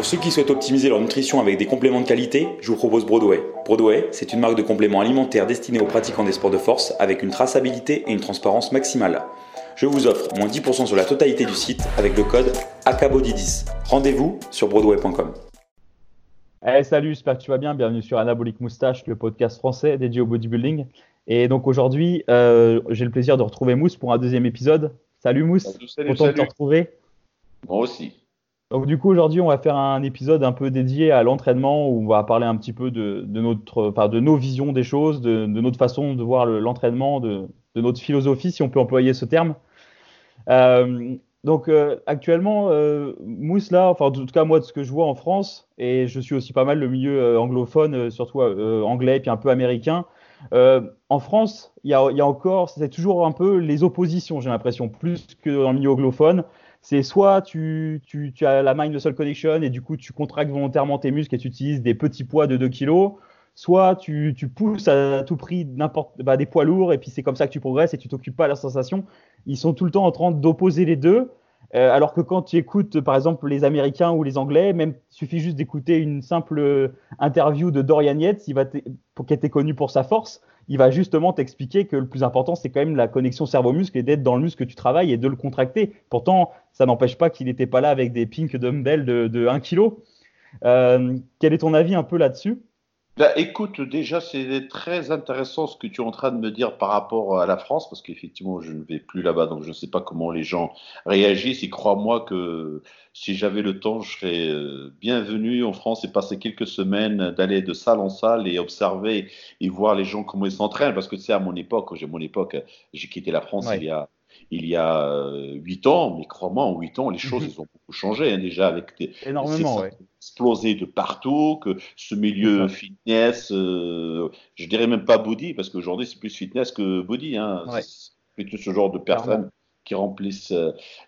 Pour ceux qui souhaitent optimiser leur nutrition avec des compléments de qualité, je vous propose Broadway. Broadway, c'est une marque de compléments alimentaires destinée aux pratiquants des sports de force avec une traçabilité et une transparence maximale. Je vous offre moins 10% sur la totalité du site avec le code ACABODY10. Rendez-vous sur broadway.com. Hey, salut, j'espère que tu vas bien. Bienvenue sur Anabolic Moustache, le podcast français dédié au bodybuilding. Et donc aujourd'hui, euh, j'ai le plaisir de retrouver Mousse pour un deuxième épisode. Salut Mousse, salut, content de te retrouver. Moi aussi. Donc du coup aujourd'hui, on va faire un épisode un peu dédié à l'entraînement où on va parler un petit peu de, notre, enfin, de nos visions des choses, de, notre façon de voir l'entraînement, de, notre philosophie, si on peut employer ce terme. Euh, donc euh, actuellement, euh, Mousse là, enfin en tout cas moi de ce que je vois en France, et je suis aussi pas mal le milieu euh, anglophone, surtout anglais puis un peu américain. en France, il y y a, encore, c'est toujours un peu les oppositions, j'ai l'impression, plus que dans le milieu anglophone. C'est soit tu, tu, tu, as la mind muscle connection et du coup tu contractes volontairement tes muscles et tu utilises des petits poids de 2 kg, soit tu, tu, pousses à tout prix n'importe bah, des poids lourds et puis c'est comme ça que tu progresses et tu t'occupes pas de la sensation. Ils sont tout le temps en train d'opposer les deux. Euh, alors que quand tu écoutes, par exemple, les Américains ou les Anglais, même suffit juste d'écouter une simple interview de Dorian Yates, qui était connu pour sa force, il va justement t'expliquer que le plus important, c'est quand même la connexion cerveau-muscle et d'être dans le muscle que tu travailles et de le contracter. Pourtant, ça n'empêche pas qu'il n'était pas là avec des pink dumbbells de, de 1 kg. Euh, quel est ton avis un peu là-dessus? Bah, écoute, déjà, c'est très intéressant ce que tu es en train de me dire par rapport à la France, parce qu'effectivement, je ne vais plus là-bas, donc je ne sais pas comment les gens réagissent. Et crois-moi que si j'avais le temps, je serais euh, bienvenu en France et passer quelques semaines d'aller de salle en salle et observer et voir les gens comment ils s'entraînent, parce que c'est à mon époque, j'ai mon époque, j'ai quitté la France ouais. il y a il y a huit ans, mais crois-moi, en huit ans, les choses elles ont beaucoup changé hein, déjà avec des énormément, ouais. explosé de partout, que ce milieu fitness, euh, je dirais même pas body parce qu'aujourd'hui c'est plus fitness que body, hein, ouais. c'est plutôt ce genre de personnes qui remplissent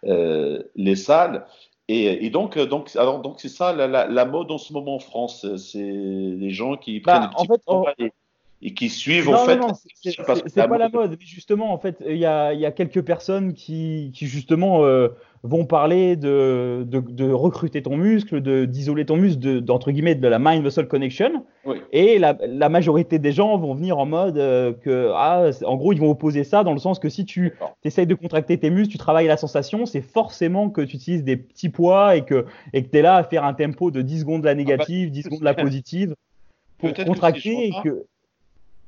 euh, les salles. Et, et, donc, donc, alors, donc c'est ça la, la, la, mode en ce moment en France, c'est les gens qui bah, prennent des petits en fait, on... et, et qui suivent non, en fait. C'est pas la mode, justement, en fait, il y a, y a, quelques personnes qui, qui justement euh, vont parler de, de, de, recruter ton muscle, d'isoler ton muscle, d'entre guillemets de la mind muscle connection. Oui. Et la, la, majorité des gens vont venir en mode euh, que, ah, en gros, ils vont opposer ça dans le sens que si tu essayes de contracter tes muscles, tu travailles la sensation, c'est forcément que tu utilises des petits poids et que et que tu es là à faire un tempo de 10 secondes de la négative, 10 secondes de la positive pour contracter et que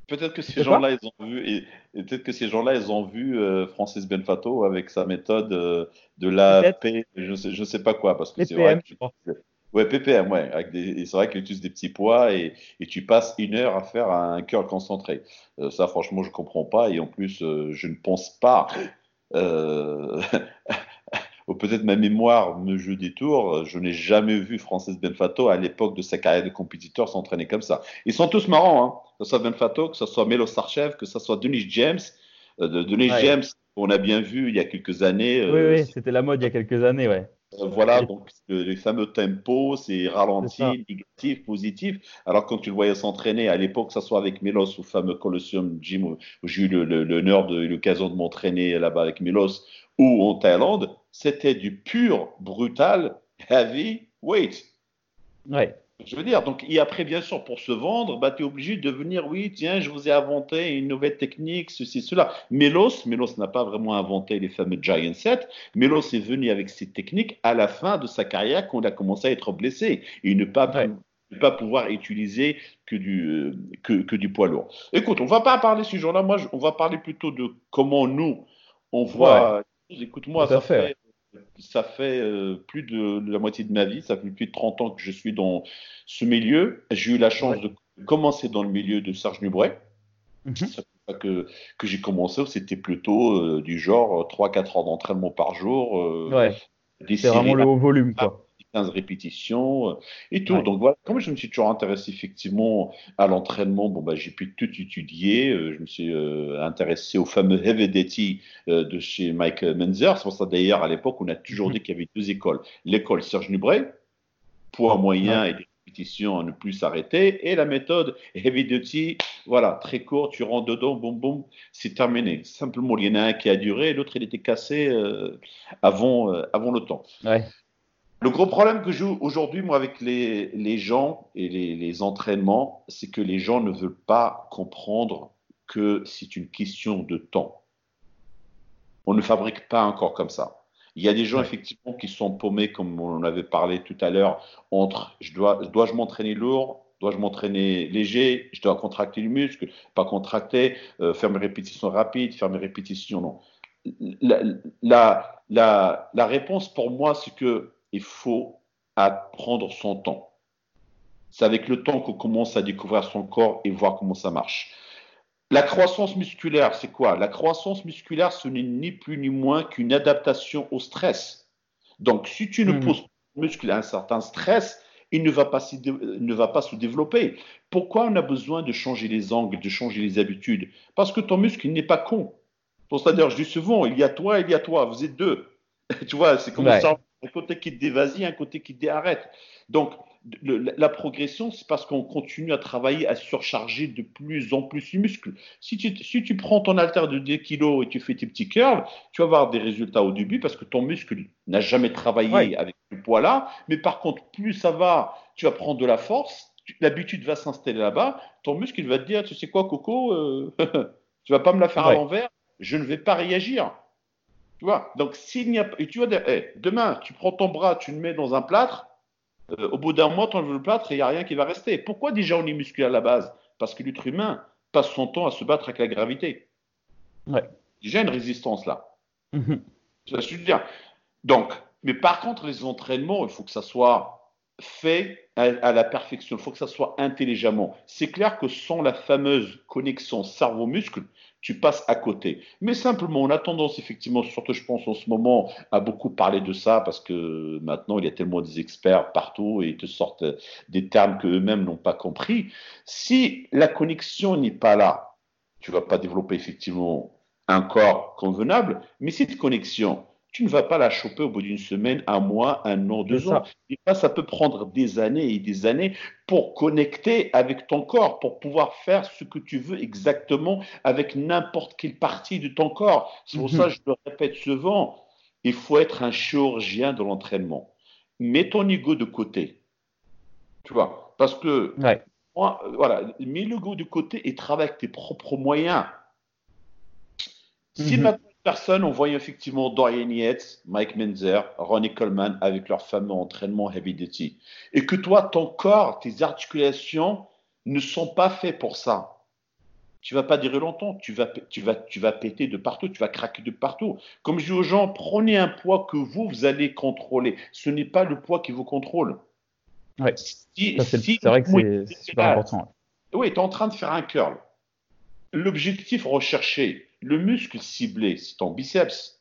Peut-être que ces gens-là, ils ont vu, et, et peut-être que ces gens-là, ils ont vu euh, Francis Benfato avec sa méthode euh, de la P, je sais, je sais pas quoi, parce que c'est vrai. Que, ouais, PPM, ouais. C'est vrai qu'il utilise des petits poids et, et, tu passes une heure à faire un curl concentré. Euh, ça, franchement, je comprends pas, et en plus, euh, je ne pense pas. Ou peut-être ma mémoire me joue des tours, je n'ai jamais vu Francis Benfato à l'époque de sa carrière de compétiteur s'entraîner comme ça. Ils sont tous marrants, hein. que ce soit Benfato, que ce soit Melo Sarchev, que ce soit Denis James. Euh, de Denis ouais. James, on a bien vu il y a quelques années. Oui, euh, oui c'était la mode il y a quelques années, ouais. Euh, voilà, donc les fameux tempos, c'est ralenti, négatif, positif. Alors quand tu le voyais s'entraîner à l'époque, que ce soit avec Milos ou fameux Colosseum Gym, où j'ai eu l'honneur et l'occasion de m'entraîner là-bas avec Milos, ou en Thaïlande, c'était du pur, brutal, heavy weight. Ouais. Je veux dire, donc, et après, bien sûr, pour se vendre, bah, tu es obligé de venir, oui, tiens, je vous ai inventé une nouvelle technique, ceci, cela. Melos, Melos n'a pas vraiment inventé les fameux Giant Set. Melos est venu avec ces techniques à la fin de sa carrière quand il a commencé à être blessé et ne pas, ouais. ne pas pouvoir utiliser que du, euh, que, que, du poids lourd. Écoute, on va pas parler ce jour-là, moi, on va parler plutôt de comment nous, on voit. Ouais. Écoute-moi, ça fait, fait ça fait euh, plus de, de, la moitié de ma vie, ça fait plus de 30 ans que je suis dans ce milieu. J'ai eu la chance ouais. de commencer dans le milieu de Serge Nubret. Mm -hmm. que, que j'ai commencé, c'était plutôt euh, du genre 3-4 heures d'entraînement par jour. Euh, ouais. C'est vraiment le haut volume, quoi. 15 répétitions euh, et tout. Ouais. Donc voilà, comme je me suis toujours intéressé effectivement à l'entraînement, bon bah j'ai pu tout étudier. Euh, je me suis euh, intéressé au fameux Heavy euh, de chez Mike Menzer. C'est pour ça d'ailleurs à l'époque on a toujours -hmm. dit qu'il y avait deux écoles. L'école Serge Nubret, poids moyen ouais. et des répétitions à ne plus s'arrêter, et la méthode Heavy Duty, voilà, très court, tu rentres dedans, boum boum, c'est terminé. Simplement, il y en a un qui a duré, l'autre il était cassé avant, avant le temps. Ouais. Le gros problème que j'ai aujourd'hui, moi, avec les, les gens et les, les entraînements, c'est que les gens ne veulent pas comprendre que c'est une question de temps. On ne fabrique pas encore comme ça. Il y a des gens, effectivement, qui sont paumés, comme on en avait parlé tout à l'heure, entre je dois, dois-je m'entraîner lourd, dois-je m'entraîner léger, je dois contracter le muscle, pas contracter, euh, faire mes répétitions rapides, faire mes répétitions, non. La, la, la, la réponse pour moi, c'est que il faut prendre son temps. C'est avec le temps qu'on commence à découvrir son corps et voir comment ça marche. La croissance musculaire, c'est quoi? La croissance musculaire, ce n'est ni plus ni moins qu'une adaptation au stress. Donc, si tu ne mmh. poses muscle à un certain stress, il ne va, pas ne va pas se développer. Pourquoi on a besoin de changer les angles, de changer les habitudes? Parce que ton muscle n'est pas con. C'est-à-dire, je dis souvent, il y a toi, il y a toi, vous êtes deux. tu vois, c'est comme ça, un côté qui te dévasie, un côté qui te déarrête. Donc, la progression, c'est parce qu'on continue à travailler, à surcharger de plus en plus les muscles. Si tu, si tu prends ton halter de 10 kg et tu fais tes petits curls, tu vas avoir des résultats au début parce que ton muscle n'a jamais travaillé avec ce poids-là. Mais par contre, plus ça va, tu vas prendre de la force, l'habitude va s'installer là-bas, ton muscle va te dire, tu sais quoi, Coco, euh, tu vas pas me la faire à l'envers, je ne vais pas réagir. Tu vois Donc, s'il n'y a pas. tu vois, eh, demain, tu prends ton bras, tu le mets dans un plâtre, euh, au bout d'un mois, tu enlèves le plâtre et il n'y a rien qui va rester. Pourquoi déjà on est musclé à la base? Parce que l'être humain passe son temps à se battre avec la gravité. Ouais. Déjà une résistance là. -hmm. dire? Donc, mais par contre, les entraînements, il faut que ça soit fait à, la perfection. Il faut que ça soit intelligemment. C'est clair que sans la fameuse connexion cerveau-muscle, tu passes à côté. Mais simplement, on a tendance effectivement, surtout je pense en ce moment, à beaucoup parler de ça parce que maintenant il y a tellement des experts partout et ils te sortent des termes qu'eux-mêmes n'ont pas compris. Si la connexion n'est pas là, tu vas pas développer effectivement un corps convenable, mais cette connexion, tu ne vas pas la choper au bout d'une semaine, un mois, un an, deux ans. Et ça, ça peut prendre des années et des années pour connecter avec ton corps, pour pouvoir faire ce que tu veux exactement avec n'importe quelle partie de ton corps. C'est pour ça que je le répète souvent, il faut être un chirurgien de l'entraînement. Mets ton ego de côté. Tu vois, parce que, voilà, mets l'ego de côté et travaille avec tes propres moyens. Si mhm. maintenant personnes ont voyé effectivement Dorian Yates, Mike Menzer, Ronnie Coleman avec leur fameux entraînement heavy duty. Et que toi, ton corps, tes articulations ne sont pas faits pour ça. Tu vas pas durer longtemps, tu vas, tu, vas, tu vas péter de partout, tu vas craquer de partout. Comme je dis aux gens, prenez un poids que vous, vous allez contrôler. Ce n'est pas le poids qui vous contrôle. Oui, c'est vrai que c'est super important. Oui, tu es en train de faire un curl. L'objectif recherché, le muscle ciblé, c'est ton biceps.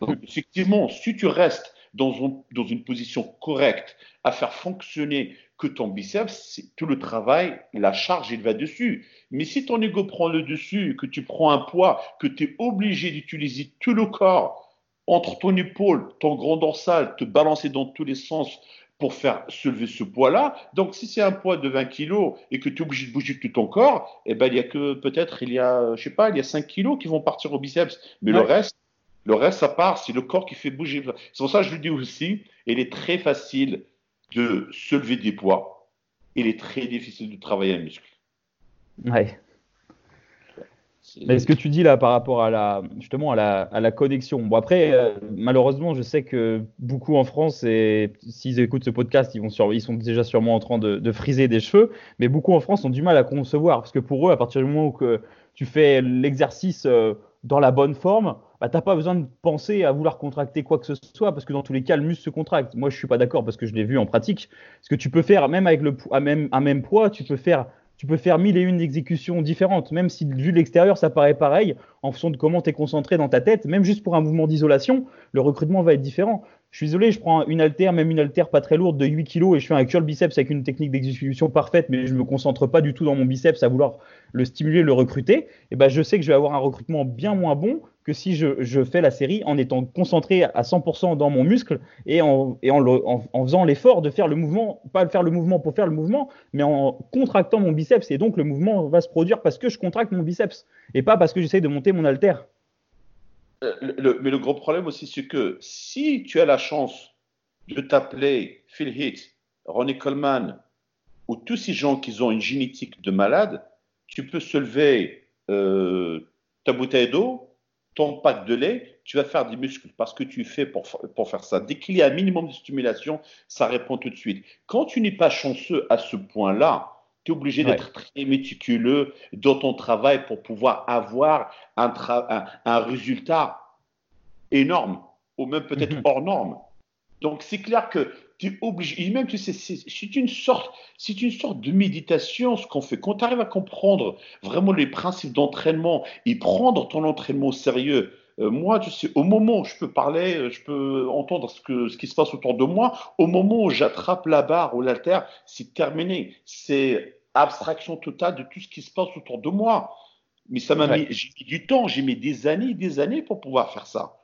Donc, effectivement, si tu restes dans, dans, une position correcte à faire fonctionner que ton biceps, tout le travail, la charge, il va dessus. Mais si ton ego prend le dessus, que tu prends un poids, que tu es obligé d'utiliser tout le corps entre ton épaule, ton grand dorsal, te balancer dans tous les sens pour faire soulever ce poids-là. Donc, si c'est un poids de 20 kg et que tu es obligé de bouger tout ton corps, eh ben, il y a que peut-être, il y a, je sais pas, il y a 5 kg qui vont partir au biceps. Mais le reste, le reste, ça part. C'est le corps qui fait bouger. C'est pour ça que je le dis aussi. Il est très facile de soulever des poids. Il est très difficile de travailler un muscle. Ouais. Mais ce que tu dis là par rapport à la justement à la, à la connexion. Bon après euh, malheureusement je sais que beaucoup en France et s'ils écoutent ce podcast ils vont sur, ils sont déjà sûrement en train de, de, friser des cheveux, mais beaucoup en France ont du mal à concevoir parce que pour eux à partir du moment où que tu fais l'exercice euh, dans la bonne forme, bah, t'as pas besoin de penser à vouloir contracter quoi que ce soit parce que dans tous les cas le muscle se contracte. Moi je suis pas d'accord parce que je l'ai vu en pratique. Ce que tu peux faire même avec le à même, à même poids, tu peux faire tu peux faire mille et une exécutions différentes, même si vu de l'extérieur ça paraît pareil, en fonction de comment tu es concentré dans ta tête, même juste pour un mouvement d'isolation, le recrutement va être différent. Je suis désolé, je prends une altère, même une altère pas très lourde de 8 kg et je fais un curl biceps avec une technique d'exécution parfaite, mais je me concentre pas du tout dans mon biceps à vouloir le stimuler, le recruter. Et ben je sais que je vais avoir un recrutement bien moins bon que si je, fais la série en étant concentré à 100% dans mon muscle et, en, faisant l'effort de faire le mouvement, pas faire le mouvement pour faire le mouvement, mais en contractant mon biceps. Et donc le mouvement va se produire parce que je contracte mon biceps et pas parce que j'essaye de monter mon haltère. Euh, mais le gros problème aussi, c'est que si tu as la chance de t'appeler Phil Heath, Ronnie Coleman ou tous ces gens qui ont une génétique de malade, tu peux se lever euh, ta bouteille d'eau, ton pack de lait, tu vas faire des muscles parce que tu fais pour, pour faire ça. Dès qu'il y a un minimum de stimulation, ça répond tout de suite. Quand tu n'es pas chanceux à ce point-là, tu es obligé d'être très méticuleux dans ton travail pour pouvoir avoir un, un, résultat énorme ou même peut-être hors norme. Donc c'est clair que tu es obligé, même tu sais, c'est une sorte, c'est une sorte de méditation ce qu'on fait. Quand tu arrives à comprendre vraiment les principes d'entraînement et prendre ton entraînement au sérieux, euh, moi, tu sais, au moment où je peux parler, euh, je peux entendre ce, que, ce qui se passe autour de moi, au moment où j'attrape la barre ou la terre, c'est terminé. C'est abstraction totale de tout ce qui se passe autour de moi. Mais ça m'a mis, j'ai mis du temps, j'ai mis des années et des années pour pouvoir faire ça.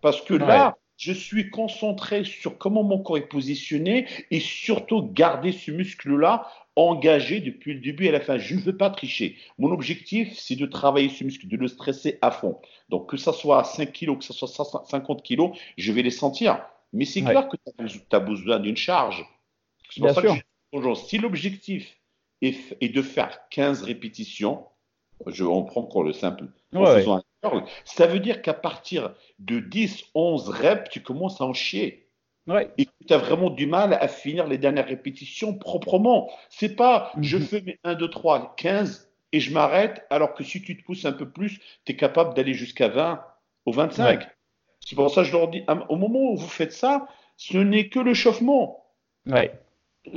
Parce que là, je suis concentré sur comment mon corps est positionné et surtout garder ce muscle-là engagé depuis le début à la fin. Je ne veux pas tricher. Mon objectif, c'est de travailler ce muscle, de le stresser à fond. Donc, que ça soit 5 kg, que ça soit 50 kg, je vais les sentir. Mais c'est clair que tu as besoin d'une charge. C'est pour ça sûr. que si l'objectif est, de faire 15 répétitions, je, on prend encore le simple, ça veut dire qu'à partir de 10, 11 reps, tu commences à en chier. Et tu as vraiment du mal à finir les dernières répétitions proprement. C'est pas je mhm. fais mes 1, 2, 3, 15 et je m'arrête, alors que si tu te pousses un peu plus, tu es capable d'aller jusqu'à 20 ou 25. C'est pour ça que je leur dis, au moment où vous faites ça, ce n'est que le chauffement.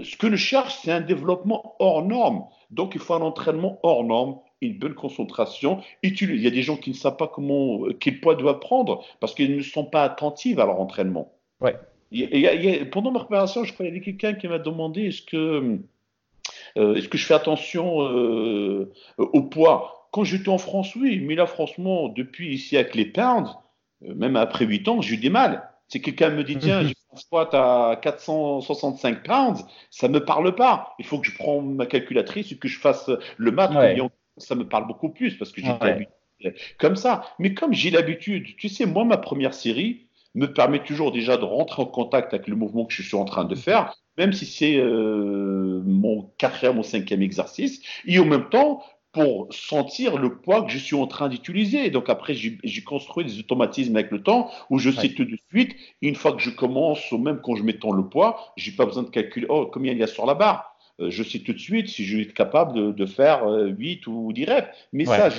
Ce que je cherche, c'est un développement hors norme. Donc, il faut un entraînement hors norme, une bonne concentration. Il y a des gens qui ne savent pas comment, quel poids doivent prendre parce qu'ils ne sont pas attentifs à leur entraînement. Ouais. pendant ma préparation, je crois qu'il y a quelqu'un qui m'a demandé est-ce que, euh, est-ce que je fais attention euh, au poids? Quand j'étais en France, oui, mais là, franchement, depuis ici avec les pounds, euh, même après 8 ans, j'ai eu des mal. Si quelqu'un me dit, tiens, j'ai un squat à 465 pounds, ça ne me parle pas. Il faut que je prenne ma calculatrice et que je fasse le math. Ça me parle beaucoup plus parce que j'ai l'habitude comme ça. Mais comme j'ai l'habitude, tu sais, moi, ma première série me permet toujours déjà de rentrer en contact avec le mouvement que je suis en train de faire, même si c'est euh, mon quatrième ou cinquième exercice. Et en même temps, pour sentir le poids que je suis en train d'utiliser. Donc après, j'ai construit des automatismes avec le temps où je sais tout de suite, une fois que je commence, ou même quand je m'étends le poids, j'ai pas besoin de calculer oh, combien il y a sur la barre. Euh, je sais tout de suite si je vais être capable de, faire 8 euh, ou 10 reps. Mais ça,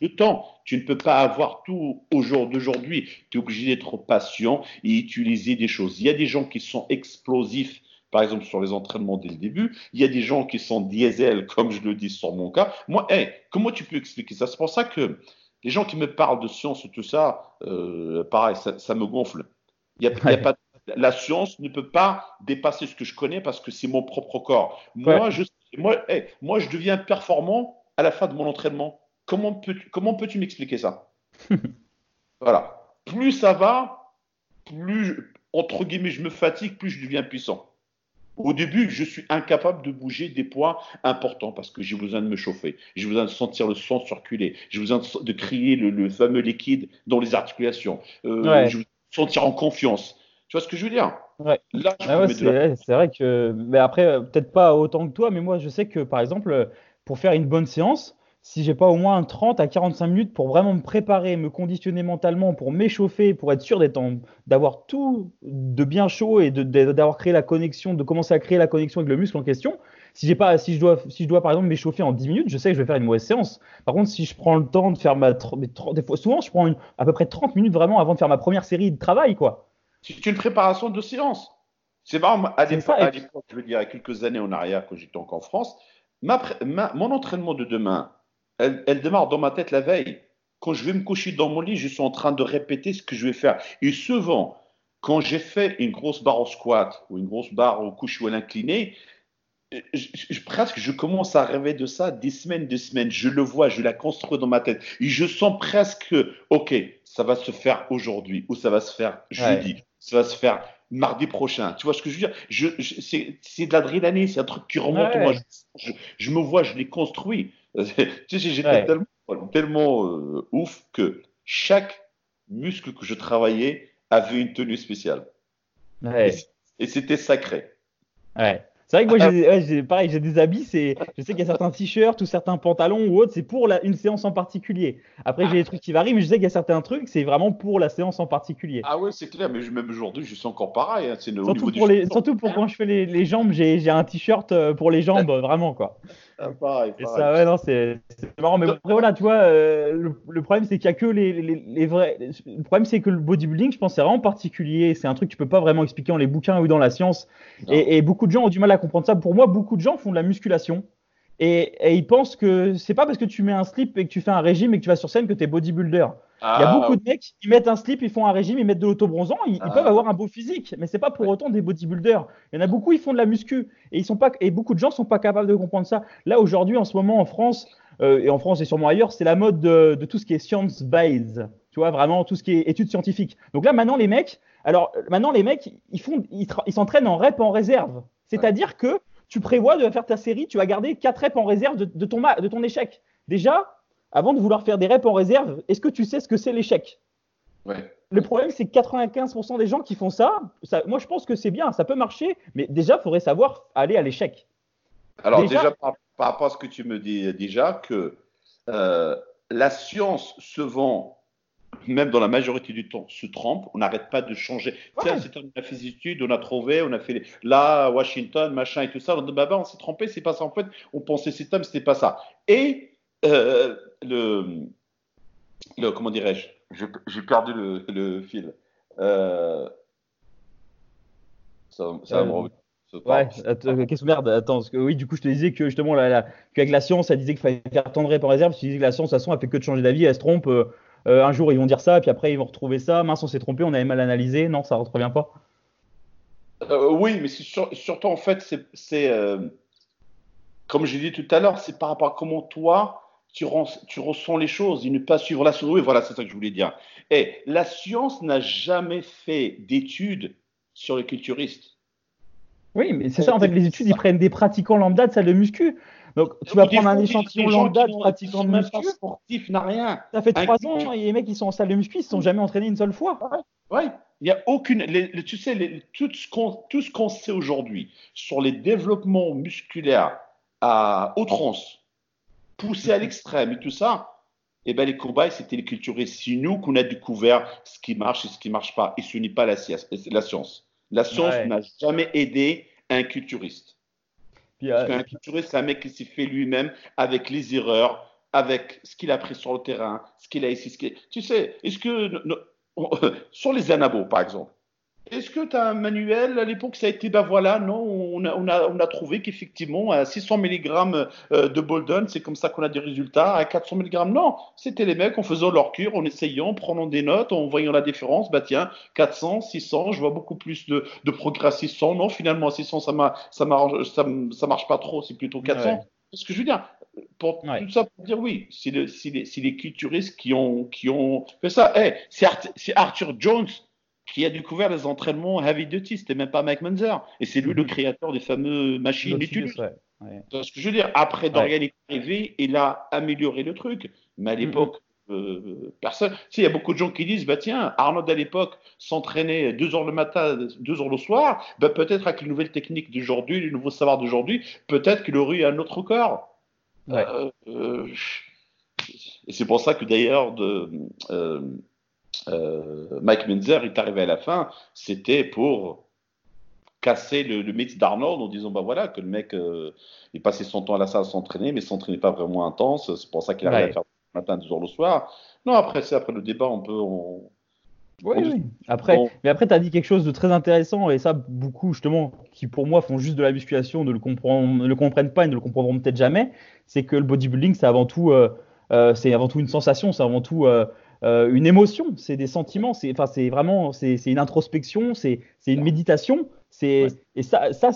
le temps, tu ne peux pas avoir tout au jour d'aujourd'hui. Tu es obligé d'être patient et utiliser des choses. Il y a des gens qui sont explosifs par exemple sur les entraînements dès le début. Il y a des gens qui sont diesel, comme je le dis sur mon cas. Moi, comment tu peux expliquer ça? C'est pour ça que les gens qui me parlent de science et tout ça, euh, pareil, ça, me gonfle. Il y a, pas, la science ne peut pas dépasser ce que je connais parce que c'est mon propre corps. Moi, je, moi, moi, je deviens performant à la fin de mon entraînement. Comment peux-tu comment peux m'expliquer ça? Voilà. Plus ça va, plus, entre guillemets, je me fatigue, plus je deviens puissant. Au début, je suis incapable de bouger des poids importants parce que j'ai besoin de me chauffer, j'ai besoin de sentir le sang circuler, j'ai besoin de, crier le, fameux liquide dans les articulations, euh, je veux sentir en confiance. Tu vois ce que je veux dire? Ouais. Ah c'est vrai que, mais après, euh, peut-être pas autant que toi, mais moi, je sais que par exemple, pour faire une bonne séance, si j'ai pas au moins 30 à 45 minutes pour vraiment me préparer, me conditionner mentalement, pour m'échauffer, pour être sûr d'avoir tout de bien chaud et d'avoir créé la connexion, de commencer à créer la connexion avec le muscle en question. Si j'ai pas, si je dois, si je dois par exemple m'échauffer en 10 minutes, je sais que je vais faire une mauvaise séance. Par contre, si je prends le temps de faire ma, des fois, souvent, je prends à peu près 30 minutes vraiment avant de faire ma première série de travail, quoi. C'est une préparation de séance. C'est marrant, à l'époque, je veux dire, il y a quelques années en arrière, quand j'étais encore en France, mon entraînement de demain, elle, démarre dans ma tête la veille. Quand je vais me coucher dans mon lit, je suis en train de répéter ce que je vais faire. Et souvent, quand j'ai fait une grosse barre au squat ou une grosse barre au couche ou à l'incliné, je, presque je commence à rêver de ça des semaines, des semaines. Je le vois, je la construis dans ma tête. Et je sens presque, ok, ça va se faire aujourd'hui ou ça va se faire jeudi, ça va se faire mardi prochain. Tu vois ce que je veux dire? Je, C'est de l'adrénaline, c'est un truc qui remonte. Moi, je, me vois, je l'ai construit. tu sais, j'étais tellement, euh, ouf que chaque muscle que je travaillais avait une tenue spéciale. Et c'était sacré. Ouais. C'est vrai que moi, j'ai, ouais, pareil, j'ai des habits, c'est, je sais qu'il y a certains t-shirts ou certains pantalons ou autres, c'est pour la, une séance en particulier. Après, j'ai des trucs qui varient, mais je sais qu'il y a certains trucs, c'est vraiment pour la séance en particulier. Ah ouais, c'est clair, mais même aujourd'hui, je suis encore pareil. Hein, c'est surtout, pour les, surtout pour quand je fais les, les jambes, j'ai, j'ai un t-shirt euh, pour les jambes, vraiment, quoi. Ah, pareil, pareil. ça, ouais, non, c'est, marrant. Mais après, voilà, tu vois, euh, le, problème, c'est qu'il n'y a que les, les, les, vrais. Le problème, c'est que le bodybuilding, je pense, c'est vraiment particulier. C'est un truc que tu peux pas vraiment expliquer dans les bouquins ou dans la science. Et, et, beaucoup de gens ont du mal à comprendre ça. Pour moi, beaucoup de gens font de la musculation. Et, ils pensent que c'est pas parce que tu mets un slip et que tu fais un régime et que tu vas sur scène que tu es bodybuilder. il y a ah, beaucoup de mecs qui mettent un slip, ils font un régime, ils mettent de l'autobronzant, ils, ils ah. peuvent avoir un beau physique, mais c'est pas pour autant des bodybuilders. Il y en a beaucoup, ils font de la muscu et ils sont pas et beaucoup de gens sont pas capables de comprendre ça. Là aujourd'hui, en ce moment, en France euh, et en France et sûrement ailleurs, c'est la mode de, tout ce qui est science based. Tu vois vraiment tout ce qui est études scientifiques. Donc là maintenant les mecs, alors maintenant les mecs, ils font, ils s'entraînent en rep en réserve. C'est-à-dire que tu prévois de faire ta série, tu vas garder 4 reps en réserve de, ton, de ton échec. Déjà, avant de vouloir faire des reps en réserve, est-ce que tu sais ce que c'est l'échec? Le problème, c'est que 95% des gens qui font ça, moi je pense que c'est bien, ça peut marcher, mais déjà, il faudrait savoir aller à l'échec. Alors déjà, par, rapport à ce que tu me dis déjà, que euh, la science se vend même dans la majorité du temps, se trompe. On n'arrête pas de changer. Ouais. C'est la physique on a trouvé, on a fait là, Washington, machin et tout ça. On, bah, bah, on s'est trompé, c'est pas ça. En fait, on pensait cet homme, c'était pas ça. Et euh, le, le, comment dirais-je? J'ai perdu le, le fil. Euh, ça, ça va me revenir. Ouais, qu'est-ce que merde, attends, parce que oui, du coup, je te disais que justement, la, qu'avec la science, elle disait qu'il fallait faire tant de en réserve. Tu disais que la science, de toute façon, elle fait que de changer d'avis, elle se trompe. Euh, euh, un jour ils vont dire ça, puis après ils vont retrouver ça. Mince, on s'est trompé, on avait mal analysé. Non, ça ne revient pas. Euh, oui, mais surtout en fait, c'est euh, comme j'ai dit tout à l'heure, c'est par rapport à comment toi tu, tu, ressens les choses, il ne pas suivre la science. Oui, voilà, c'est ça que je voulais dire. Et la science n'a jamais fait d'études sur les culturistes. Oui, mais c'est ça, en fait, les études, ils prennent des pratiquants lambda de salle de muscu. Donc, tu vas prendre un échantillon lambda de pratiquants de muscu. sportif n'a rien. Ça fait trois ans, et les mecs, qui sont en salle de muscu, ils ne se sont jamais entraînés une seule fois. Oui, il n'y a aucune. tu sais, tout ce qu'on sait aujourd'hui sur les développements musculaires à outrance, poussés à l'extrême et tout ça, eh ben, les cobayes, c'était les culturistes. C'est nous qu'on a découvert ce qui marche et ce qui ne marche pas. Et ce n'est pas la. La science, la science n'a jamais aidé un culturiste. Parce qu'un culturiste, c'est un mec qui s'est fait lui-même avec les erreurs, avec ce qu'il a pris sur le terrain, ce qu'il a ici. Ce Tu sais, est-ce que. sur les anabos, par exemple, est-ce que tu as un manuel à l'époque Ça a été, ben voilà, non, on a, on a, on a trouvé qu'effectivement, à 600 mg euh, de Bolden, c'est comme ça qu'on a des résultats. À 400 mg, non, c'était les mecs en faisant leur cure, en essayant, en prenant des notes, en voyant la différence. Bah tiens, 400, 600, je vois beaucoup plus de, de progrès à 600. Non, finalement, à 600, ça, ça, marche, ça, ça marche pas trop, c'est plutôt 400. Ce que je veux dire, pour tout ça pour dire oui, c'est le, les, les, culturistes qui ont, qui ont fait ça. Hey, c'est Arthur Jones qui a découvert les entraînements heavy duty, c'était même pas Mike Munzer. Et c'est lui le mhm. créateur des fameux machines Nautilus. ce que je veux dire? Après, Dorian est arrivé, il a amélioré le truc. Mais à mhm. l'époque, euh, personne. Tu sais, il y a beaucoup de gens qui disent bah tiens, Arnold à l'époque s'entraînait deux heures le matin, deux heures le soir. Bah, peut-être avec les nouvelles techniques d'aujourd'hui, les nouveaux savoirs d'aujourd'hui, peut-être qu'il aurait eu un autre corps. Euh, euh, et c'est pour ça que d'ailleurs, de, euh, Mike Menzer est arrivé à la fin, c'était pour casser le, mythe d'Arnold en disant bah voilà que le mec euh, il passait son temps à la salle à s'entraîner mais s'entraînait pas vraiment intense. C'est pour ça qu'il arrivait à faire le matin deux heures le soir. Non après c'est après le débat on peut oui, oui. Après, mais après, tu as dit quelque chose de très intéressant, et ça, beaucoup, justement, qui pour moi font juste de la musculation, ne le, ne le comprennent pas et ne le comprendront peut-être jamais, c'est que le bodybuilding, c'est avant tout, euh, c'est avant tout une sensation, c'est avant tout euh, une émotion, c'est des sentiments, c'est enfin c'est vraiment c'est une introspection, c'est une méditation, c'est et ça ça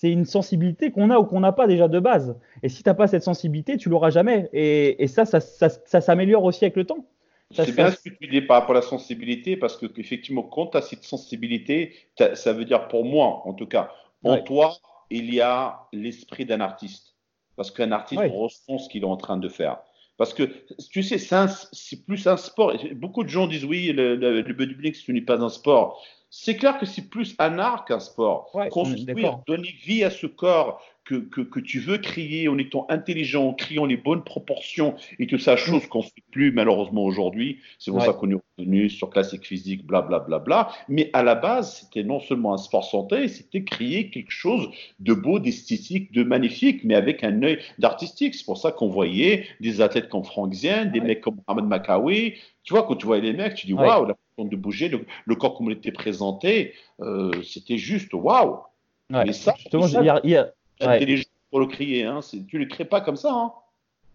c'est une sensibilité qu'on a ou qu'on n'a pas déjà de base. Et si tu n'as pas cette sensibilité, tu l'auras jamais. Et, et ça, ça, ça, ça s'améliore aussi avec le temps. C'est bien ce que tu dis par rapport à la sensibilité, parce que effectivement, quand tu as cette sensibilité, ça veut dire pour moi, en tout cas, en toi, il y a l'esprit d'un artiste. Parce qu'un artiste ressent ce qu'il est en train de faire. Parce que, tu sais, c'est plus un sport. Beaucoup de gens disent oui, le, le, bodybuilding, ce n'est pas un sport. c'est clair que c'est plus un art qu'un sport. Ouais, Construire, donner vie à ce corps que, que, que, tu veux crier en étant intelligent, en criant les bonnes proportions et tout ça, chose qu'on ne fait plus malheureusement aujourd'hui. C'est pour Ouais. ça qu'on est revenu sur classique physique, blablabla. Bla, bla, bla. Mais à la base, c'était non seulement un sport santé, c'était créer quelque chose de beau, d'esthétique, de magnifique, mais avec un œil d'artistique. C'est pour ça qu'on voyait des athlètes comme Frank Zien, des Ouais. mecs comme Ahmed Makawi. Tu vois, quand tu voyais les mecs, tu dis waouh, la façon de bouger, le, le corps comme il était présenté, euh, c'était juste waouh. Ouais. Mais ça, Justement, ça, hier, hier- ouais. intelligent pour le crier. Hein. Tu ne les crées pas comme ça. Hein.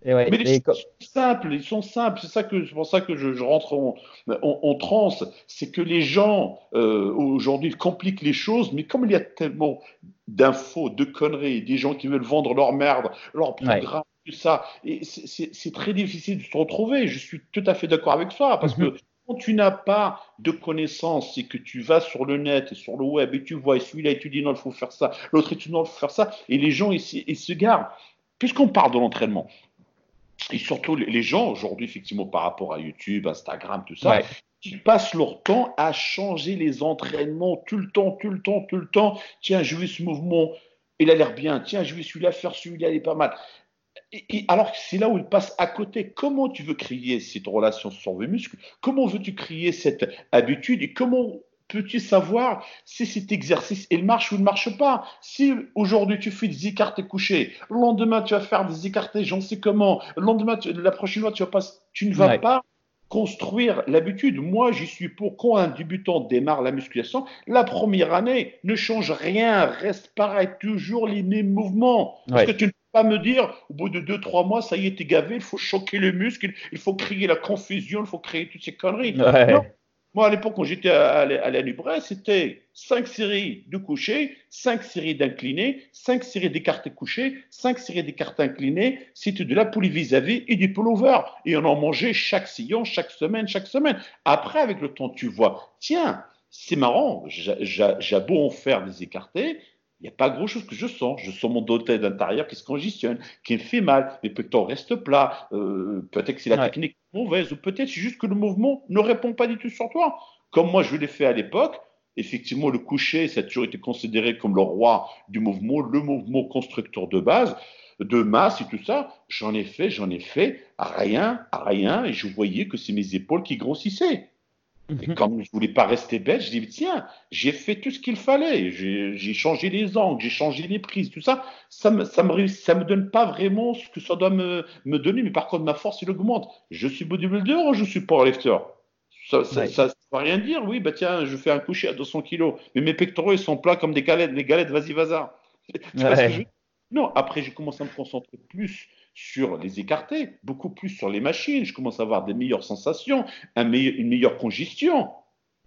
et ouais, Mais les choses sont simples, ils sont simples. C'est ça que c'est pour ça que je, je rentre en, en, en transe. C'est que les gens euh, aujourd'hui compliquent les choses, mais comme il y a tellement d'infos, de conneries, des gens qui veulent vendre leur merde, leur programme, tout ça, et c'est- c'est c'est très difficile de se retrouver. Je suis tout à fait d'accord avec toi parce Mhm. que quand tu n'as pas de connaissances et que tu vas sur le net et sur le web et tu vois, et celui-là, et tu dis non, il faut faire ça, l'autre, et tu dis non, il faut faire ça, et les gens, ils, se- ils se garent. Puisqu'on parle de l'entraînement, et surtout les les gens aujourd'hui, effectivement, par rapport à YouTube, Instagram, tout ça, ouais. ils passent leur temps à changer les entraînements tout le temps, tout le temps, tout le temps. Tiens, je veux ce mouvement, il a l'air bien. Tiens, je vais celui-là faire celui-là, il est pas mal. Et, alors que c'est là où ils passent à côté. Comment tu veux créer cette relation sur les muscles? Comment veux-tu créer cette habitude? Et comment peux-tu savoir si cet exercice il marche ou il ne marche pas? Si aujourd'hui tu fais des écartés couchés, le lendemain tu vas faire des écartés, j'en sais comment, le lendemain, tu- la prochaine fois tu vas pas, tu ne vas Ouais. pas construire l'habitude. Moi, j'y suis pour quand un débutant démarre la musculation, la première année ne change rien, reste pareil, toujours les mêmes mouvements. Parce Ouais. que tu ne pas me dire, au bout de 2-3 mois, ça y est, t'es gavé, il faut choquer le muscle, il faut créer la confusion, il faut créer toutes ces conneries. Ouais. Non. Moi, à l'époque, quand j'étais à, à, à la c'était 5 séries de couchés, 5 séries d'inclinés, 5 séries d'écartés couchés, 5 séries d'écartés inclinés. C'était de la poulie vis-à-vis et du pullover. Et on en mangeait chaque sillon, chaque semaine, chaque semaine. Après, avec le temps, tu vois, tiens, c'est marrant, j'ai beau en faire des écartés, il n'y a pas grand-chose que je sens. Je sens mon dos de tête intérieur qui se congestionne, qui me fait mal, mes pectoraux restent plats. Euh, peut-être que c'est la Ouais. technique mauvaise, ou peut-être c'est juste que le mouvement ne répond pas du tout sur toi. Comme moi, je l'ai fait à l'époque. Effectivement, le coucher, ça a toujours été considéré comme le roi du mouvement, le mouvement constructeur de base, de masse et tout ça. J'en ai fait, j'en ai fait, à rien, à rien, et je voyais que c'est mes épaules qui grossissaient. Et Mhm. comme je voulais pas rester bête, je dis tiens, j'ai fait tout ce qu'il fallait. J'ai changé les angles, j'ai changé les prises, tout ça. Ça me, ça me, ça me donne pas vraiment ce que ça doit me, me donner, mais par contre ma force il augmente. Je suis bodybuilder ou je suis powerlifter? Ça, ça, Ouais. ça, ça veut rien dire. Oui, bah tiens, je fais un coucher à 200 kilos, mais mes pectoraux ils sont plats comme des galettes. Les galettes, vas-y, vas-y. Ouais. je Non, après j'ai commencé à me concentrer plus sur les écartés, beaucoup plus sur les machines. Je commence à avoir des meilleures sensations, un meille- une meilleure congestion.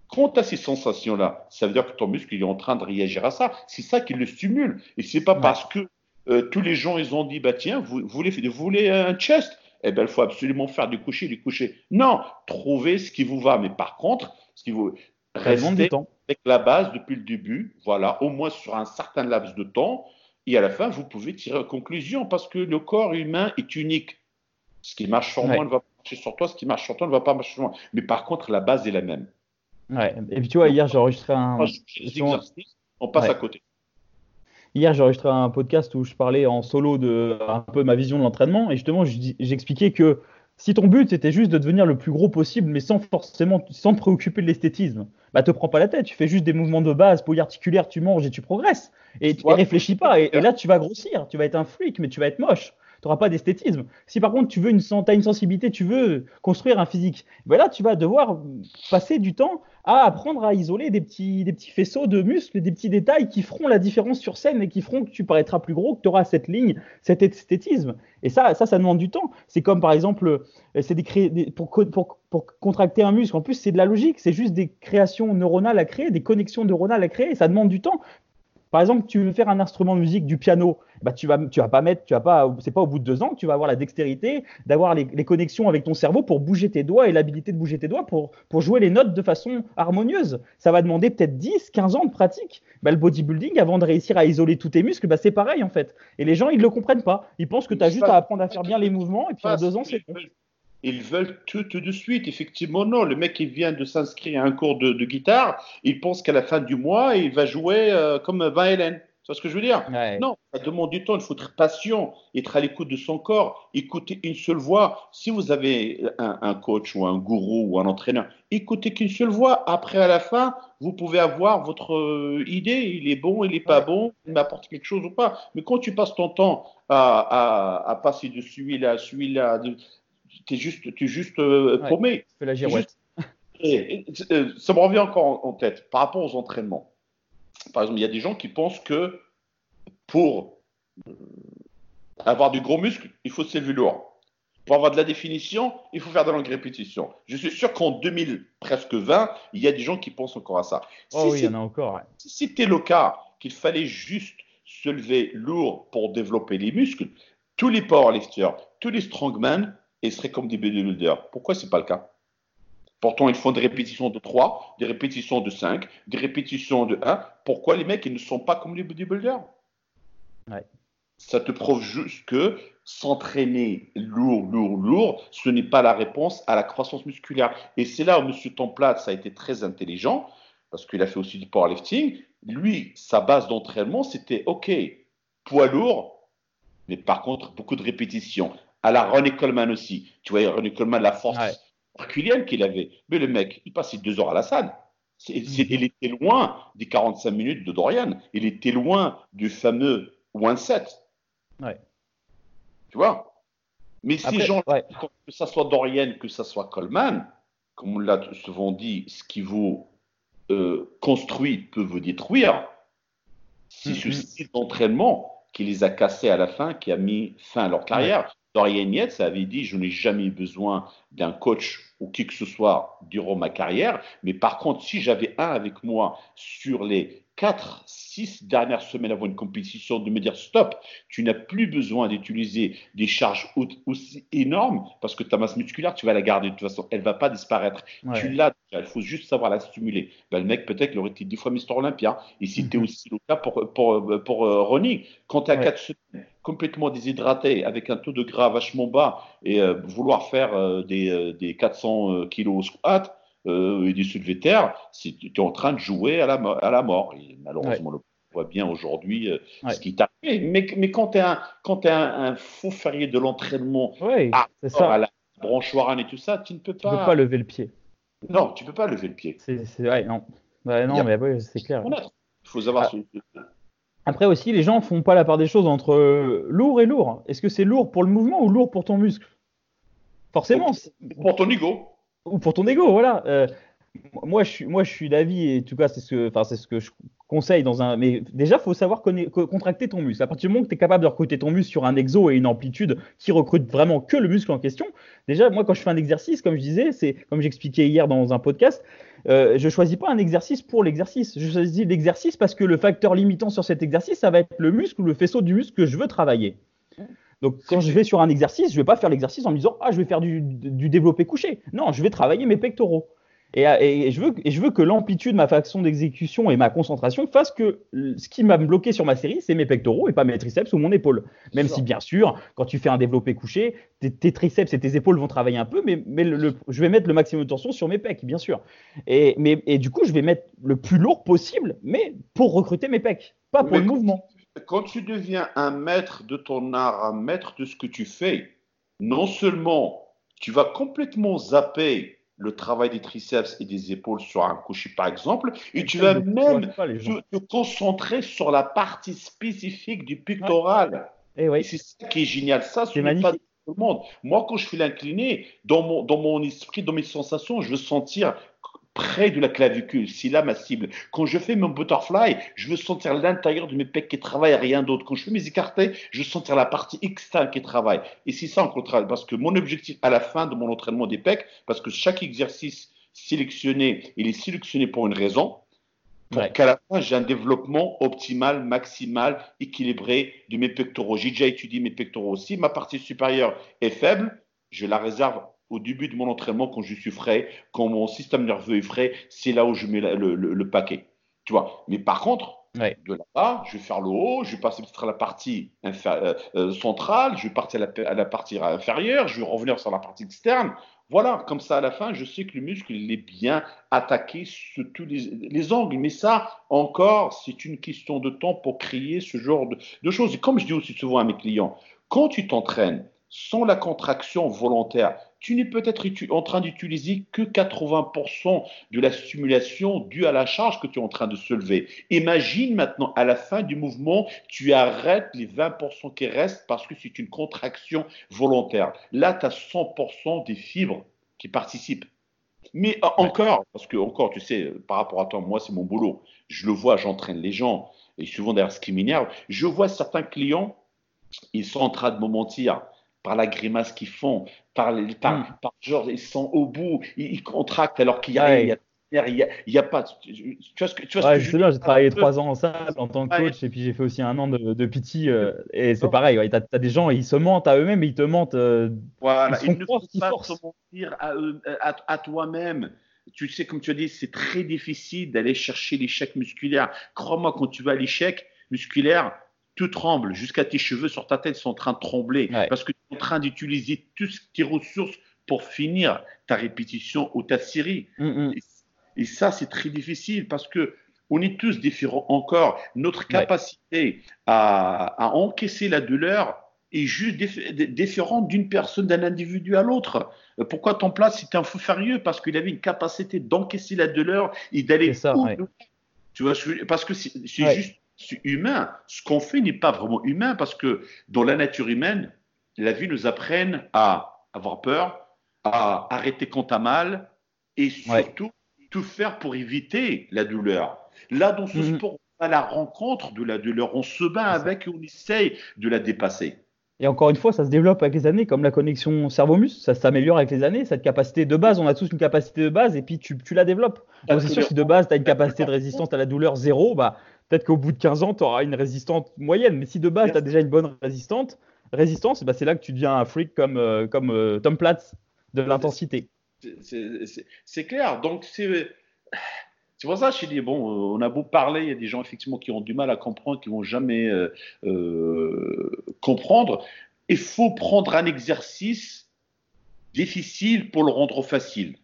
Quand tu as ces sensations-là, ça veut dire que ton muscle il est en train de réagir à ça. C'est ça qui le stimule. Et c'est pas Ouais. parce que euh, tous les gens ils ont dit bah tiens, vous, vous voulez, vous voulez un chest? Eh ben il faut absolument faire du coucher, du coucher. Non, trouvez ce qui vous va. Mais par contre, ce qui vous restez avec la base depuis le début, voilà, au moins sur un certain laps de temps, et à la fin, vous pouvez tirer une conclusion parce que le corps humain est unique. Ce qui marche sur Ouais. moi ne va pas marcher sur toi, ce qui marche sur toi ne va pas marcher sur moi. Mais par contre, la base est la même. Ouais. Et puis tu vois, hier j'ai enregistré un. On passe Ouais. à côté. Hier, j'ai enregistré un podcast où je parlais en solo de un peu ma vision de l'entraînement et justement, j'expliquais que si ton but c'était juste de devenir le plus gros possible, mais sans forcément, sans te préoccuper de l'esthétisme, bah te prends pas la tête, tu fais juste des mouvements de base, polyarticulaires, tu manges et tu progresses. Et tu Ouais. réfléchis pas. Et, et là, tu vas grossir, tu vas être un freak, mais tu vas être moche. Tu n'auras pas d'esthétisme. Si par contre tu veux une, t'as une sensibilité, tu veux construire un physique, ben tu vas devoir passer du temps à apprendre à isoler des petits, des petits faisceaux de muscles, des petits détails qui feront la différence sur scène et qui feront que tu paraîtras plus gros, que tu auras cette ligne, cet esthétisme. Et ça, ça, ça demande du temps. C'est comme par exemple, euh, c'est pour, pour, pour contracter un muscle. En plus, c'est de la logique. C'est juste des créations neuronales à créer, des connexions neuronales à créer. Ça demande du temps. Par exemple, tu veux faire un instrument de musique, du piano, bah tu vas, tu vas pas mettre, tu vas pas, c'est pas au bout de deux ans que tu vas avoir la dextérité, d'avoir les, les connexions avec ton cerveau pour bouger tes doigts et l'habilité de bouger tes doigts pour, pour jouer les notes de façon harmonieuse. Ça va demander peut-être 10, 15 ans de pratique. Bah, le bodybuilding, avant de réussir à isoler tous tes muscles, bah, c'est pareil en fait. Et les gens, ils le comprennent pas. Ils pensent que tu as juste à apprendre à faire bien les mouvements et puis en deux ans, c'est bon. Ils veulent tout, tout, de suite. Effectivement, non. Le mec, il vient de s'inscrire à un cours de, guitare. Il pense qu'à la fin du mois, il va jouer euh, comme Van Halen. C'est ce que je veux dire? Non, ça demande du temps. Il faut être patient, être à l'écoute de son corps, écouter une seule voix. Si vous avez un, coach ou un gourou ou un entraîneur, écoutez qu'une seule voix. Après, à la fin, vous pouvez avoir votre euh, idée. Il est bon, il n'est pas bon, il m'apporte quelque chose ou pas. Mais quand tu passes ton temps à, à, passer de celui-là à celui-là, es juste, es juste euh, paumé. Fais la girouette. Euh, ça me revient encore en, tête par rapport aux entraînements. Par exemple, il y a des gens qui pensent que pour euh, avoir du gros muscle, il faut s'élever lourd. Pour avoir de la définition, il faut faire de longues répétitions. Je suis sûr qu'en 2000, presque 20, il y a des gens qui pensent encore à ça. Oh oui, il y en a encore. Si c'était le cas qu'il fallait juste se lever lourd pour développer les muscles, tous les powerlifters, tous les strongmen et seraient comme des bodybuilders. Pourquoi ce n'est pas le cas? Pourtant, ils font des répétitions de 3, des répétitions de 5, des répétitions de 1. Pourquoi les mecs ils ne sont pas comme les bodybuilders ouais. Ça te prouve juste que s'entraîner lourd, lourd, lourd, ce n'est pas la réponse à la croissance musculaire. Et c'est là où M. Templat, ça a été très intelligent, parce qu'il a fait aussi du powerlifting. Lui, sa base d'entraînement, c'était OK, poids lourd, mais par contre, beaucoup de répétitions à la Ronnie Coleman aussi. Tu vois, Ronnie Coleman, la force herculienne qu'il avait. Mais le mec, il passait deux heures à la salle. Mhm. il était loin des 45 minutes de Dorian. Il était loin du fameux one set. Ouais. Tu vois? Mais ces gens, que ce soit Dorian, que ce soit Coleman, comme on l'a souvent dit, ce qui vous euh, construit peut vous détruire. C'est ce mhm. style d'entraînement qui les a cassés à la fin, qui a mis fin à leur carrière. Dorian Yates avait dit Je n'ai jamais besoin d'un coach ou qui que ce soit durant ma carrière, mais par contre, si j'avais un avec moi sur les 4, 6 dernières semaines avant une compétition, de me dire stop, tu n'as plus besoin d'utiliser des charges aussi énormes parce que ta masse musculaire, tu vas la garder de toute façon, elle ne va pas disparaître. Tu l'as il faut juste savoir la stimuler. Ben, le mec, peut-être, il aurait été 10 fois Mister Olympia. Et c'était mhm. aussi le cas pour, pour, pour, euh, Ronnie. Quand tu as 4 semaines complètement déshydraté, avec un taux de gras vachement bas, et euh, vouloir faire euh, des, des, 400 kilos au squat, et du soulevé terre, tu es en train de jouer à la, à la mort. Et malheureusement, le voit bien aujourd'hui ce qui t'arrive. Mais, mais quand tu es, un, quand es un, faux ferrier de l'entraînement à, la branche Warren et tout ça, tu ne peux pas. Tu peux pas lever le pied. Non, tu peux pas lever le pied. C'est, ouais, non. non, mais c'est clair. Il faut savoir. Ah. Après aussi, les gens font pas la part des choses entre euh, lourd et lourd. Est-ce que c'est lourd pour le mouvement ou lourd pour ton muscle? Forcément. Pour, ton ego. Ou pour ton ego, voilà. Euh, moi, je suis, moi, je suis d'avis, et en tout cas, c'est ce que, c'est ce que je conseille dans un. Mais déjà, faut savoir contracter ton muscle. À partir du moment que tu es capable de recruter ton muscle sur un exo et une amplitude qui recrute vraiment que le muscle en question, déjà, moi, quand je fais un exercice, comme je disais, c'est comme j'expliquais hier dans un podcast, euh, je choisis pas un exercice pour l'exercice. Je choisis l'exercice parce que le facteur limitant sur cet exercice, ça va être le muscle ou le faisceau du muscle que je veux travailler. Donc, quand je vais sur un exercice, je vais pas faire l'exercice en me disant ah je vais faire du développé couché. Non, je vais travailler mes pectoraux. Et, je veux, et je veux que l'amplitude, ma façon d'exécution et ma concentration fassent que ce qui m'a bloqué sur ma série, c'est mes pectoraux et pas mes triceps ou mon épaule. Même si, bien sûr, quand tu fais un développé couché, tes, triceps et tes épaules vont travailler un peu, mais, mais le, je vais mettre le maximum de tension sur mes pecs, bien sûr. Et, mais, et du coup, je vais mettre le plus lourd possible, mais pour recruter mes pecs, pas pour le mouvement. Quand tu deviens un maître de ton art, un maître de ce que tu fais, non seulement tu vas complètement zapper le travail des triceps et des épaules sur un coucher, par exemple, et tu vas même te, concentrer sur la partie spécifique du pectoral. Eh et, c'est ça qui est génial. Ça, ce n'est pas tout le monde. Moi, quand je fais l'incliné, dans mon, dans mon esprit, dans mes sensations, je veux sentir près de la clavicule. C'est là ma cible. Quand je fais mon butterfly, je veux sentir l'intérieur de mes pecs qui travaillent, rien d'autre. Quand je fais mes écartés, je veux sentir la partie externe qui travaille. Et c'est ça qu'on travaille. Parce que mon objectif à la fin de mon entraînement des pecs, parce que chaque exercice sélectionné, il est sélectionné pour une raison. Pour qu'à la fin, j'ai un développement optimal, maximal, équilibré de mes pectoraux. J'ai déjà étudié mes pectoraux. Si ma partie supérieure est faible, je la réserve au début de mon entraînement, quand je suis frais, quand mon système nerveux est frais, c'est là où je mets le, paquet. Tu vois. Mais par contre, de là-bas, je vais faire le haut, je vais passer peut-être à la partie euh, euh, centrale, je vais partir à la, partie inférieure, je vais revenir sur la partie externe. Voilà, comme ça à la fin, je sais que le muscle il est bien attaqué sur tous les, angles. Mais ça, encore, c'est une question de temps pour créer ce genre de, de choses. Et comme je dis aussi souvent à mes clients, quand tu t'entraînes sans la contraction volontaire, tu n'es peut-être en train d'utiliser que 80% de la stimulation due à la charge que tu es en train de soulever. Imagine maintenant, à la fin du mouvement, tu arrêtes les 20% qui restent parce que c'est une contraction volontaire. Là, tu as 100% des fibres qui participent. Mais encore, parce que encore, tu sais, par rapport à toi, moi, c'est mon boulot. Je le vois, j'entraîne les gens. Et souvent, d'ailleurs, ce qui m'énerve, je vois certains clients, ils sont en train de me mentir par la grimace qu'ils font, par, les, par, hmm. par, genre, ils sont au bout, ils, contractent alors qu'il y a, il y a pas. Tu, vois ce que, tu vois ouais, ce que je J'ai travaillé trois ans en salle en tant que coach et puis j'ai fait aussi un an de, de PT euh, et c'est pareil. Ouais, tu as, des gens, ils se mentent à eux-mêmes et ils te mentent. Euh, voilà, ils, ne peuvent pas se mentir à, à, à toi-même. Tu sais, comme tu as dit, c'est très difficile d'aller chercher l'échec musculaire. Crois-moi, quand tu vas à l'échec musculaire, tout tremble, jusqu'à tes cheveux sur ta tête sont en train de trembler parce que tu es en train d'utiliser toutes tes ressources pour finir ta répétition ou ta série. Mm, mm. et, ça, c'est très difficile parce que on est tous différents encore. Notre capacité à, encaisser la douleur est juste différente d'une personne, d'un individu à l'autre. Pourquoi ton plat, c'était un fou furieux? Parce qu'il avait une capacité d'encaisser la douleur et d'aller. Tu vois, parce que c'est juste humain. Ce qu'on fait n'est pas vraiment humain parce que dans la nature humaine, la vie nous apprenne à avoir peur, à arrêter quand t'as mal et surtout tout faire pour éviter la douleur. Là, dans ce mhm. sport, on va à la rencontre de la douleur, on se bat avec et on essaye de la dépasser. Et encore une fois, ça se développe avec les années, comme la connexion cerveau-muscle, ça s'améliore avec les années. Cette capacité de base, on a tous une capacité de base et puis tu, tu la développes. c'est sûr, si de base, tu as une capacité de résistance à la douleur zéro, bah, peut-être qu'au bout de 15 ans, tu auras une résistante moyenne. Mais si de base, tu as déjà une bonne résistante, résistance, bah, c'est là que tu deviens un freak comme, euh, comme euh, Tom Platz de l'intensité. C'est clair. Donc, c'est. C'est pour ça que je dis, bon, euh, on a beau parler, il y a des gens effectivement qui ont du mal à comprendre, qui vont jamais comprendre. Il faut prendre un exercice difficile pour le rendre facile.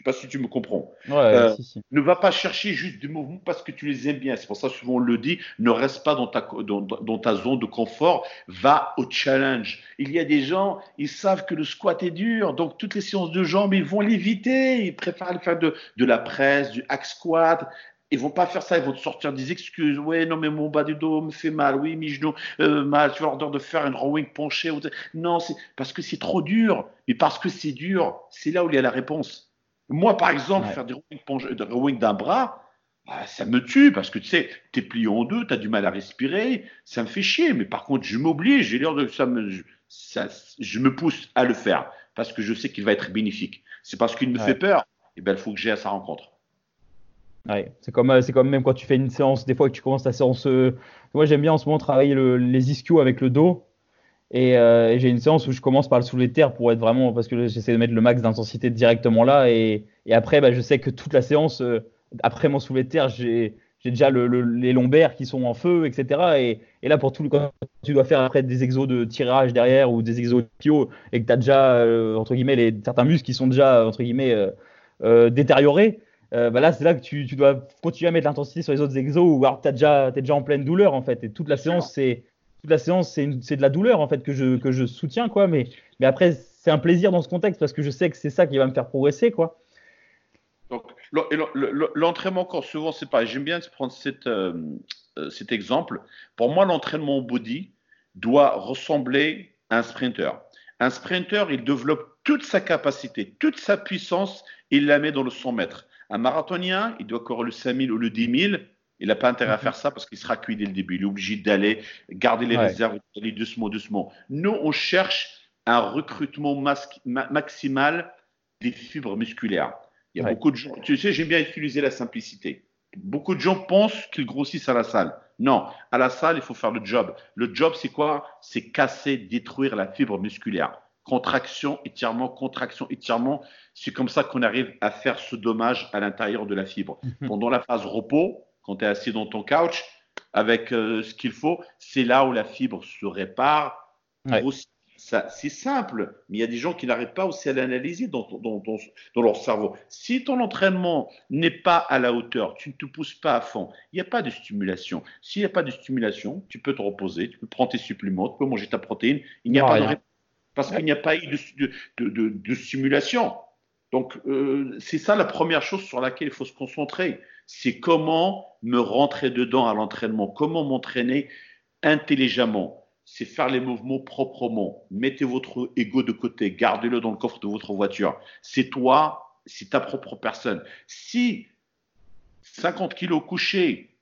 Sais pas si tu me comprends. Euh, ne va pas chercher juste des mouvements parce que tu les aimes bien. C'est pour ça que souvent on le dit, ne reste pas dans ta, dans, ta zone de confort, va au challenge. Il y a des gens, ils savent que le squat est dur, donc toutes les séances de jambes, ils vont l'éviter. Ils préfèrent faire de, de la presse, du hack squat, ils vont pas faire ça, ils vont te sortir des excuses. Ouais, non, mais mon bas du dos me fait mal. Oui, mes genoux euh, mal. Tu vas leur de faire une rowing penchée. Non, c'est parce que c'est trop dur. Mais parce que c'est dur, c'est là où il y a la réponse. Moi, par exemple, faire des rowing d'un bras, bah, ça me tue parce que tu sais, tu es plié en deux, tu as du mal à respirer, ça me fait chier. Mais par contre, je m'oblige, j'ai l'air de ça me, ça, je me pousse à le faire parce que je sais qu'il va être bénéfique. C'est parce qu'il me fait peur, et ben il faut que j'ai à sa rencontre. Ouais, c'est comme, euh, c'est comme même quand tu fais une séance, des fois que tu commences ta séance. Euh, moi, j'aime bien en ce moment travailler les ischios avec le dos. Euh, et, j'ai une séance où je commence par le soulever de terre pour être vraiment, parce que j'essaie de mettre le max d'intensité directement là. Et, et après, bah, je sais que toute la séance, euh, après mon soulevé de terre, j'ai déjà le, les lombaires qui sont en feu, etc. Et, et, là, pour tout le, quand tu dois faire après des exos de tirage derrière ou des exos de pio et que tu as déjà, euh, entre guillemets, les, certains muscles qui sont déjà, entre guillemets, détériorés, bah là, c'est là que tu, tu, dois continuer à mettre l'intensité sur les autres exos ou alors tu es déjà en pleine douleur, en fait. Et toute la séance, c'est toute la séance, c'est de la douleur en fait que je, soutiens quoi. Mais, après, c'est un plaisir dans ce contexte parce que je sais que c'est ça qui va me faire progresser quoi. Donc l'entraînement corps, souvent c'est pas. J'aime bien prendre euh, euh, cet exemple. Pour moi, l'entraînement body doit ressembler à un sprinter. Un sprinter, il développe toute sa capacité, toute sa puissance, il la met dans le 100 mètres. Un marathonien, il doit courir le 5000 ou le 10 000 il n'a pas intérêt à mhm. faire ça parce qu'il sera cuit dès le début. Il est obligé d'aller garder les réserves, d'aller doucement, doucement. Nous, on cherche un recrutement maximal des fibres musculaires. Il y a beaucoup de gens, tu sais, j'aime bien utiliser la simplicité. Beaucoup de gens pensent qu'ils grossissent à la salle. Non, à la salle, il faut faire le job. Le job, c'est quoi? C'est casser, détruire la fibre musculaire. Contraction, étirement, contraction, étirement. C'est comme ça qu'on arrive à faire ce dommage à l'intérieur de la fibre. Mhm. Pendant la phase repos, quand tu es assis dans ton couch, avec euh, ce qu'il faut, c'est là où la fibre se répare. c'est simple, mais il y a des gens qui n'arrivent pas aussi à l'analyser dans, dans, leur cerveau. Si ton entraînement n'est pas à la hauteur, tu ne te pousses pas à fond, il n'y a pas de stimulation. S'il n'y a pas de stimulation, tu peux te reposer, tu peux prendre tes suppléments, tu peux manger ta protéine. Il n'y a pas de parce qu'il n'y a pas eu de, de, de stimulation. Donc, euh, c'est ça la première chose sur laquelle il faut se concentrer. C'est comment me rentrer dedans à l'entraînement, comment m'entraîner intelligemment. C'est faire les mouvements proprement. Mettez votre ego de côté, gardez-le dans le coffre de votre voiture. C'est toi, c'est ta propre personne. Si 50 kilos couchés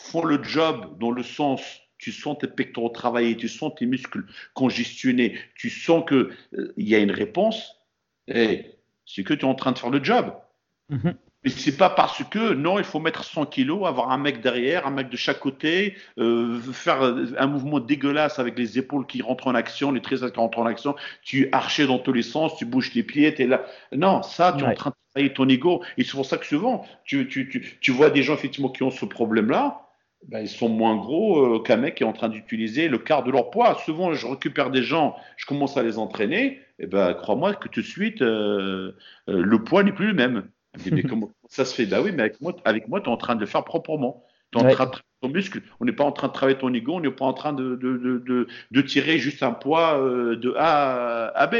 font le job dans le sens tu sens tes pectoraux travailler, tu sens tes muscles congestionnés, tu sens qu'il euh, y a une réponse, et c'est que tu es en train de faire le job. Mhm. Ce c'est pas parce que, non, il faut mettre 100 kilos, avoir un mec derrière, un mec de chaque côté, euh, faire un mouvement dégueulasse avec les épaules qui rentrent en action, les triceps qui rentrent en action, tu arches dans tous les sens, tu bouges les pieds, tu es là. Non, ça, tu es en train de travailler ton ego. Et c'est pour ça que souvent, tu, tu, tu, tu vois des gens effectivement qui ont ce problème-là, ben, ils sont moins gros euh, qu'un mec qui est en train d'utiliser le quart de leur poids. Souvent, je récupère des gens, je commence à les entraîner, et ben, crois-moi que tout de suite, euh, le poids n'est plus le même. Mais, comment ça se fait? Ben oui, mais avec moi, avec moi tu es en train de le faire proprement. Tu es en train de travailler ton muscle. On n'est pas en train de travailler ton ego, on n'est pas en train de, de, de, de, tirer juste un poids de A à B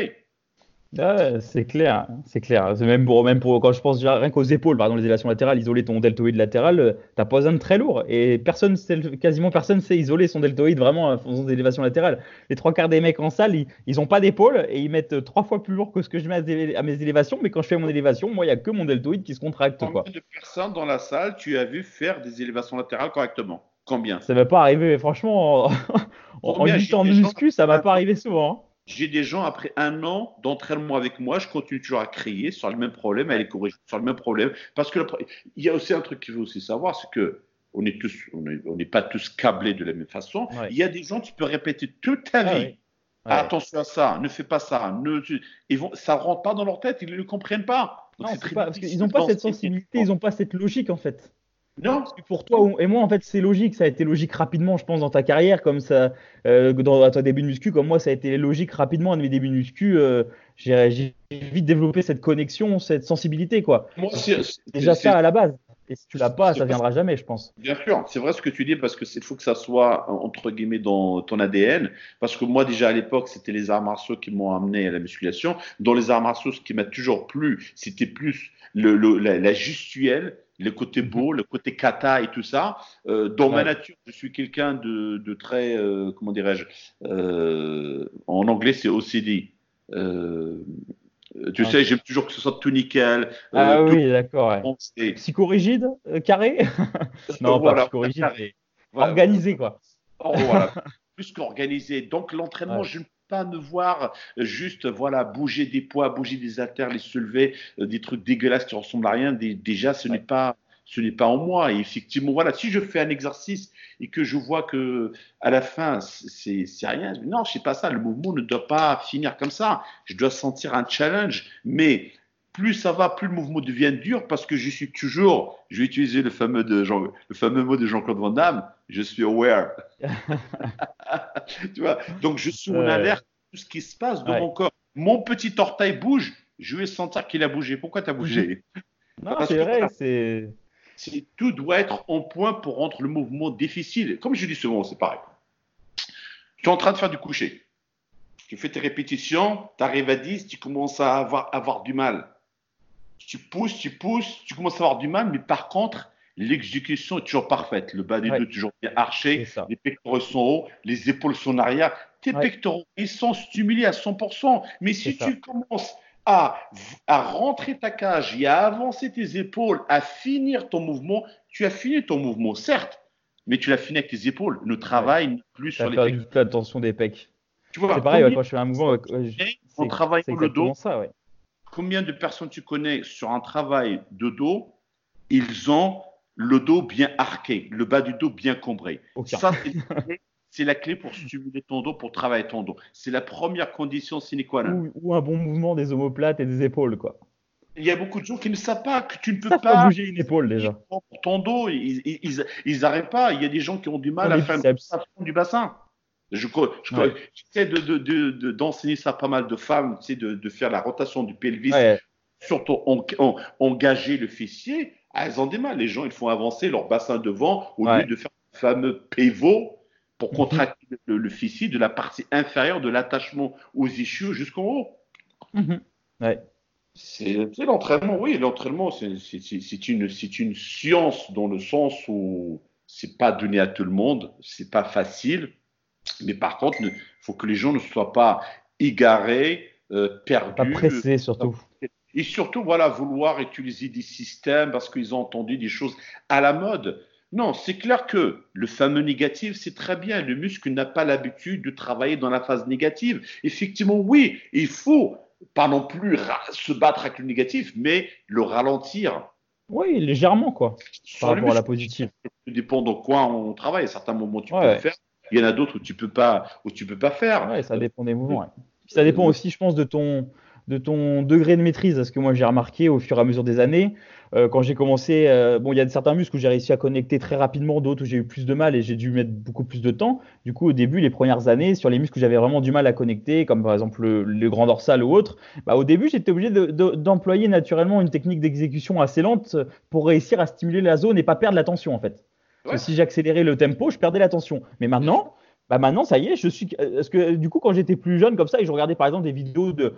c'est clair, c'est clair. C'est même pour, même pour quand je pense déjà rien qu'aux épaules, par exemple les élévations latérales, isoler ton deltoïde latéral, euh, t'as pas besoin de très lourd. Et personne, quasiment personne sait isoler son deltoïde vraiment en faisant des élévations latérales. Les trois quarts des mecs en salle, ils, ils ont pas d'épaule et ils mettent trois fois plus lourd que ce que je mets à, mes élévations. Mais quand je fais mon élévation, moi, il y a que mon deltoïde qui se contracte. Combien quoi. de personnes dans la salle tu as vu faire des élévations latérales correctement? Combien? Ça va pas arriver, franchement. En, en, en muscu, ça va pas arriver souvent. Hein. J'ai des gens, après un an d'entraînement avec moi, je continue toujours à crier sur le même problème, à les corriger sur le même problème. Parce que il y a aussi un truc qu'il faut aussi savoir, c'est que on n'est tous, on n'est pas tous câblés de la même façon. Il y a des gens, tu peux répéter toute ta ah vie. Attention à ça, ne fais pas ça. Ne, ils vont, ça rentre pas dans leur tête, ils ne le comprennent pas. non, pas parce qu'ils n'ont pas cette sensibilité, ils n'ont pas cette logique en fait. Non. Parce que pour toi et moi, en fait, c'est logique. Ça a été logique rapidement, je pense, dans ta carrière, comme ça, euh, dans à ton début de muscu, comme moi, ça a été logique rapidement à mes débuts de muscu. Euh, j'ai vite développé cette connexion, cette sensibilité, quoi. Moi, c'est déjà ça à la base. Et si tu l'as pas, ça viendra jamais, je pense. Bien sûr, c'est vrai ce que tu dis parce que c'est faut que ça soit entre guillemets dans ton ADN. Parce que moi déjà à l'époque, c'était les arts martiaux qui m'ont amené à la musculation. Dans les arts martiaux, ce qui m'a toujours plu, c'était plus le, la, la gestuelle le côté mhm. beau, le côté kata et tout ça. Euh, dans ma nature, je suis quelqu'un de, de, très, euh, comment dirais-je, euh, en anglais c'est OCD. Tu ah. sais, j'aime toujours que ce soit tout nickel. ah oui, d'accord. Ouais. Psychorigide, carré Non, pas psychorigide, mais organisé quoi. Oh, voilà. Plus qu'organisé. Donc l'entraînement, je ne pas me voir juste voilà bouger des poids, bouger des haltères, les soulever, euh, des trucs dégueulasses qui ressemblent à rien. déjà, ce n'est pas ce n'est pas en moi. Et effectivement, voilà, si je fais un exercice et que je vois que à la fin c'est rien, non, je sais pas ça. Le mouvement ne doit pas finir comme ça. Je dois sentir un challenge, mais plus ça va, plus le mouvement devient dur parce que je suis toujours, je vais utiliser le fameux, de Jean, le fameux mot de Jean-Claude Van Damme, je suis aware. tu vois Donc je suis en alerte tout ce qui se passe dans mon corps. Mon petit orteil bouge, je vais sentir qu'il a bougé. Pourquoi tu as bougé? Non, c'est vrai, c'est. Tout doit être en point pour rendre le mouvement difficile. Comme je dis souvent, c'est pareil. Tu es en train de faire du coucher. Tu fais tes répétitions, tu arrives à 10, tu commences à avoir, avoir du mal tu pousses, tu pousses, tu commences à avoir du mal, mais par contre, l'exécution est toujours parfaite. Le bas du dos est toujours bien arché, les pectoraux sont hauts, les épaules sont en arrière. Tes pectoraux, ils sont stimulés à 100%. Mais si tu commences à, à rentrer ta cage et à avancer tes épaules, à finir ton mouvement, tu as fini ton mouvement, certes, mais tu l'as fini avec tes épaules. Le travail n'est plus sur les pecs. Tu attention des pecs. Tu vois, c'est pareil, quand je fais un mouvement, on travaille le dos. Ça, ouais combien de personnes tu connais sur un travail de dos, ils ont le dos bien arqué, le bas du dos bien combré. Ça, c'est la clé pour stimuler ton dos, pour travailler ton dos. C'est la première condition sine qua non. Ou, un bon mouvement des omoplates et des épaules, quoi. il y a beaucoup de gens qui ne savent pas que tu ne peux pas bouger une épaule déjà. pour ton dos. Ils, ils, ils n'arrêtent pas. Il y a des gens qui ont du mal à faire biceps. du bassin. Je, Ouais. j'essaie de, de, de- de- d'enseigner ça à pas mal de femmes, tu sais, de, de faire la rotation du pelvis, Ouais. surtout en, en- engager le fessier. Ah, elles ont des mal. Les gens, ils font avancer leur bassin devant au Ouais. lieu de faire le fameux pivot pour Mhm. contracter le, le fessier de la partie inférieure de l'attachement aux ischios jusqu'en haut. Ouais. C'est l'entraînement, oui, l'entraînement, c'est une, c'est une science dans le sens où c'est pas donné à tout le monde, c'est pas facile, mais par contre, il faut que les gens ne soient pas égarés, euh, perdus. Pas pressé surtout. Et surtout, voilà, vouloir utiliser des systèmes parce qu'ils ont entendu des choses à la mode. Non, c'est clair que le fameux négatif, c'est très bien. Le muscle n'a pas l'habitude de travailler dans la phase négative. Effectivement, oui, il faut pas non plus se battre avec le négatif, mais le ralentir. Oui, légèrement quoi, Sur par rapport à la positive. ça dépend dans quoi on travaille. À certains moments, tu peux Ouais. le faire. Il y en a d'autres où tu peux pas, où tu peux pas faire. Ouais, ça dépend des mouvements. ouais. Puis ça dépend aussi, je pense, de ton, de ton degré de maîtrise. Parce que moi, j'ai remarqué au fur et à mesure des années, euh, quand j'ai commencé, euh, bon, il y a certains muscles où j'ai réussi à connecter très rapidement, d'autres où j'ai eu plus de mal et j'ai dû mettre beaucoup plus de temps. Du coup, au début, les premières années, sur les muscles où j'avais vraiment du mal à connecter, comme par exemple le, le grand dorsal ou autre, bah, au début, j'étais obligé de- de- d'employer naturellement une technique d'exécution assez lente pour réussir à stimuler la zone et pas perdre la tension en fait. Si j'accélérais le tempo, je perdais la tension. Mais maintenant, bah maintenant, ça y est, je suis. Parce que du coup, quand j'étais plus jeune comme ça, et je regardais par exemple des vidéos de.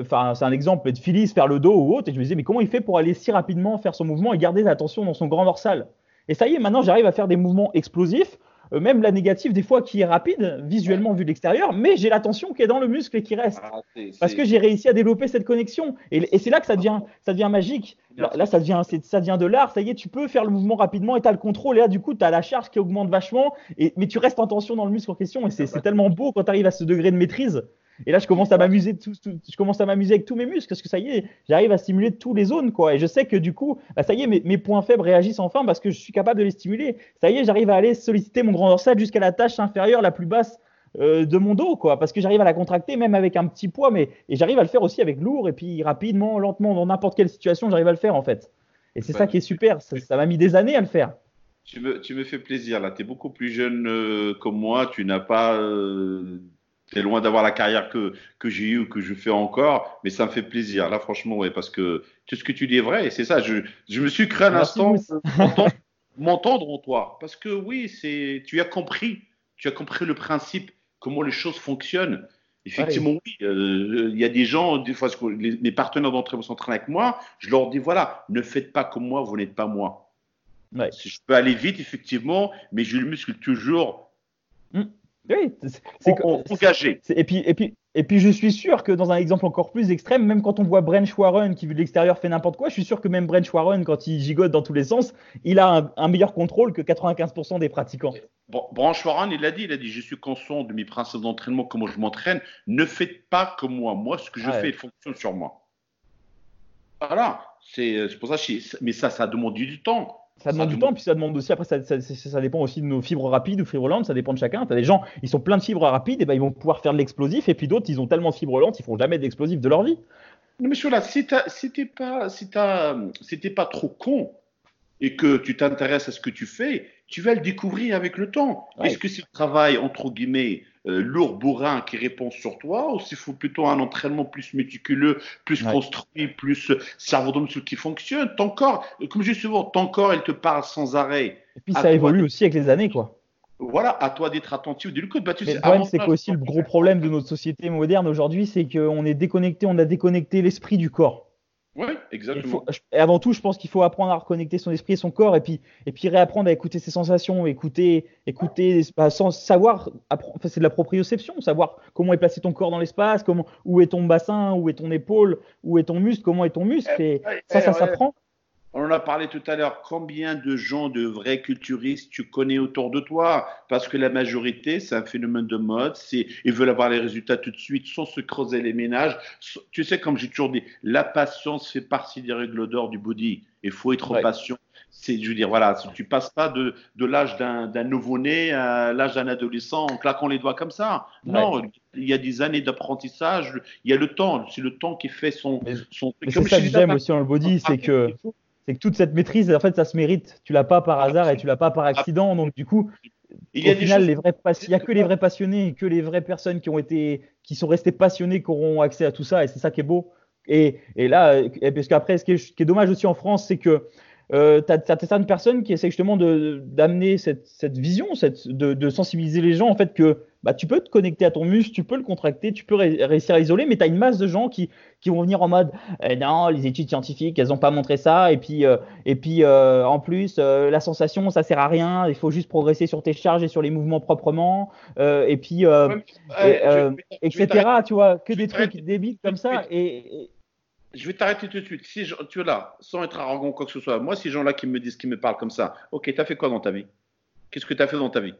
Enfin, c'est un exemple de Phyllis faire le dos ou autre, et je me disais, mais comment il fait pour aller si rapidement faire son mouvement et garder la tension dans son grand dorsal? Et ça y est, maintenant, j'arrive à faire des mouvements explosifs, même la négative, des fois, qui est rapide, visuellement vu de l'extérieur, mais j'ai la tension qui est dans le muscle et qui reste. Ah, c'est- Parce que j'ai réussi à développer cette connexion. Et, et c'est là que ça devient, ça devient magique. Là, là, ça, devient, c'est- ça devient de l'art. Ça y est, tu peux faire le mouvement rapidement et tu as le contrôle. Et là, du coup, tu as la charge qui augmente vachement. Et, mais tu restes en tension dans le muscle en question. Et c'est c'est tellement beau quand tu arrives à ce degré de maîtrise. Et là, je commence à m'amuser, tout- tout- je commence à m'amuser avec tous mes muscles parce que ça y est, j'arrive à stimuler toutes les zones, quoi. Et je sais que du coup, bah, ça y est, mes, mes points faibles réagissent enfin parce que je suis capable de les stimuler. Ça y est, j'arrive à aller solliciter mon grand dorsal jusqu'à la tâche inférieure la plus basse euh, de mon dos, quoi, parce que j'arrive à la contracter même avec un petit poids, mais et j'arrive à le faire aussi avec lourd et puis rapidement, lentement, dans n'importe quelle situation, j'arrive à le faire en fait. Et c'est Bah, ça qui est super. Ça ça m'a mis des années à le faire. Tu me, tu me fais plaisir là. Tu es beaucoup plus jeune euh, que moi. Tu n'as pas. tu es loin d'avoir la carrière que, que j'ai eue ou que je fais encore. Mais ça me fait plaisir. Là, franchement, ouais, parce que tout ce que tu dis est vrai. Et c'est ça. Je, je me suis créé un Merci, instant m'entendre- en toi. Parce que oui, c'est, tu as compris. Tu as compris le principe, comment les choses fonctionnent. Effectivement, oui. euh, Il y a des gens, des fois, les- mes partenaires d'entraînement s'entraînent avec moi. Je leur dis voilà, ne faites pas comme moi, vous n'êtes pas moi. Ouais. Je peux aller vite, effectivement, mais j'ai le muscle toujours Oui, c'est- engagé. et puis et puis et puis je suis sûr que dans un exemple encore plus extrême, même quand on voit Branch Warren qui vu de l'extérieur fait n'importe quoi, je suis sûr que même Branch Warren quand il gigote dans tous les sens, il a un, un meilleur contrôle que 95% des pratiquants. Bran- Branche Warren, il a dit, il a dit, je suis conscient de mes principes d'entraînement, comment je m'entraîne. Ne faites pas comme moi. Moi, ce que je Ouais. fais, il fonctionne sur moi. Voilà. C'est pour ça. que j'ai- Mais ça, ça demande du temps. Ça demande Ça du demande- temps, puis ça demande aussi, après, ça, ça- ça- ça dépend aussi de nos fibres rapides ou fibres lentes, ça dépend de chacun. Tu as des gens, ils sont pleins de fibres rapides, et ben ils vont pouvoir faire de l'explosif, et puis d'autres, ils ont tellement de fibres lentes, ils font jamais d'explosif de leur vie. Non, monsieur, là, si t'es pas, si si pas trop con et que tu t'intéresses à ce que tu fais, tu vas le découvrir avec le temps. Ouais. Est-ce que c'est le travail, entre guillemets, euh, lourd, bourrin qui répond sur toi ou s'il faut plutôt un entraînement plus méticuleux, plus Ouais. construit, plus euh, cerveau de muscle qui fonctionne Ton corps, euh, comme je dis souvent, ton corps, il te parle sans arrêt. Et puis À ça évolue aussi avec les années, quoi. Voilà, à toi d'être attentif. Du coup, bah, tu le problème, c'est qu'aussi le gros problème de notre société moderne aujourd'hui, c'est qu'on est déconnecté, on a déconnecté l'esprit du corps. Oui, exactement. faut- et avant tout, je pense qu'il faut apprendre à reconnecter son esprit et son corps, et puis, et puis réapprendre à écouter ses sensations, écouter, écouter, bah, sans savoir, c'est de la proprioception, savoir comment est placé ton corps dans l'espace, comment, où est ton bassin, où est ton épaule, où est ton muscle, comment est ton muscle, et Ouais, ça, ça ouais, s'apprend. On en a parlé tout à l'heure. Combien de gens, de vrais culturistes, tu connais autour de toi? Parce que la majorité, c'est un phénomène de mode. C'est, ils veulent avoir les résultats tout de suite, sans se creuser les ménages. Tu sais, comme j'ai toujours dit, la patience fait partie des règles d'or du body. Il faut être Ouais. patient. c'est, je veux dire, voilà, tu passes pas de, de l'âge d'un, nouveau-né à l'âge d'un adolescent en claquant les doigts comme ça. Non, il y a des années d'apprentissage, il y a le temps, c'est le temps qui fait son, son truc. C'est ça que j'aime aussi dans le body, c'est que c'est que toute cette maîtrise, en fait, ça se mérite. Tu l'as pas par hasard et tu l'as pas par accident. Donc, du coup, il y a au final, les vrais il y a que les vrais passionnés, que les vraies personnes qui ont été, qui sont restées passionnées, qui auront accès à tout ça. Et c'est ça qui est beau. Et, et là, parce qu'après, ce qui est dommage aussi en France, c'est que euh, tu as, certaines personnes qui essaient justement d'amener cette, cette, vision, cette, de, de, sensibiliser les gens en fait que bah, tu peux te connecter à ton muscle, tu peux le contracter, tu peux réussir à isoler, mais tu as une masse de gens qui, qui vont venir en mode eh non, les études scientifiques, elles n'ont pas montré ça, et puis, euh, et puis euh, en plus, euh, la sensation, ça sert à rien, il faut juste progresser sur tes charges et sur les mouvements proprement, et puis, etc. Tu vois, que des trucs débiles comme ça. et je vais t'arrêter tout de suite. Si tu es là, sans être arrogant ou quoi que ce soit, moi, ces gens-là qui me disent, qui me parlent comme ça, ok, tu as fait quoi dans ta vie? Qu'est-ce que tu as fait dans ta vie?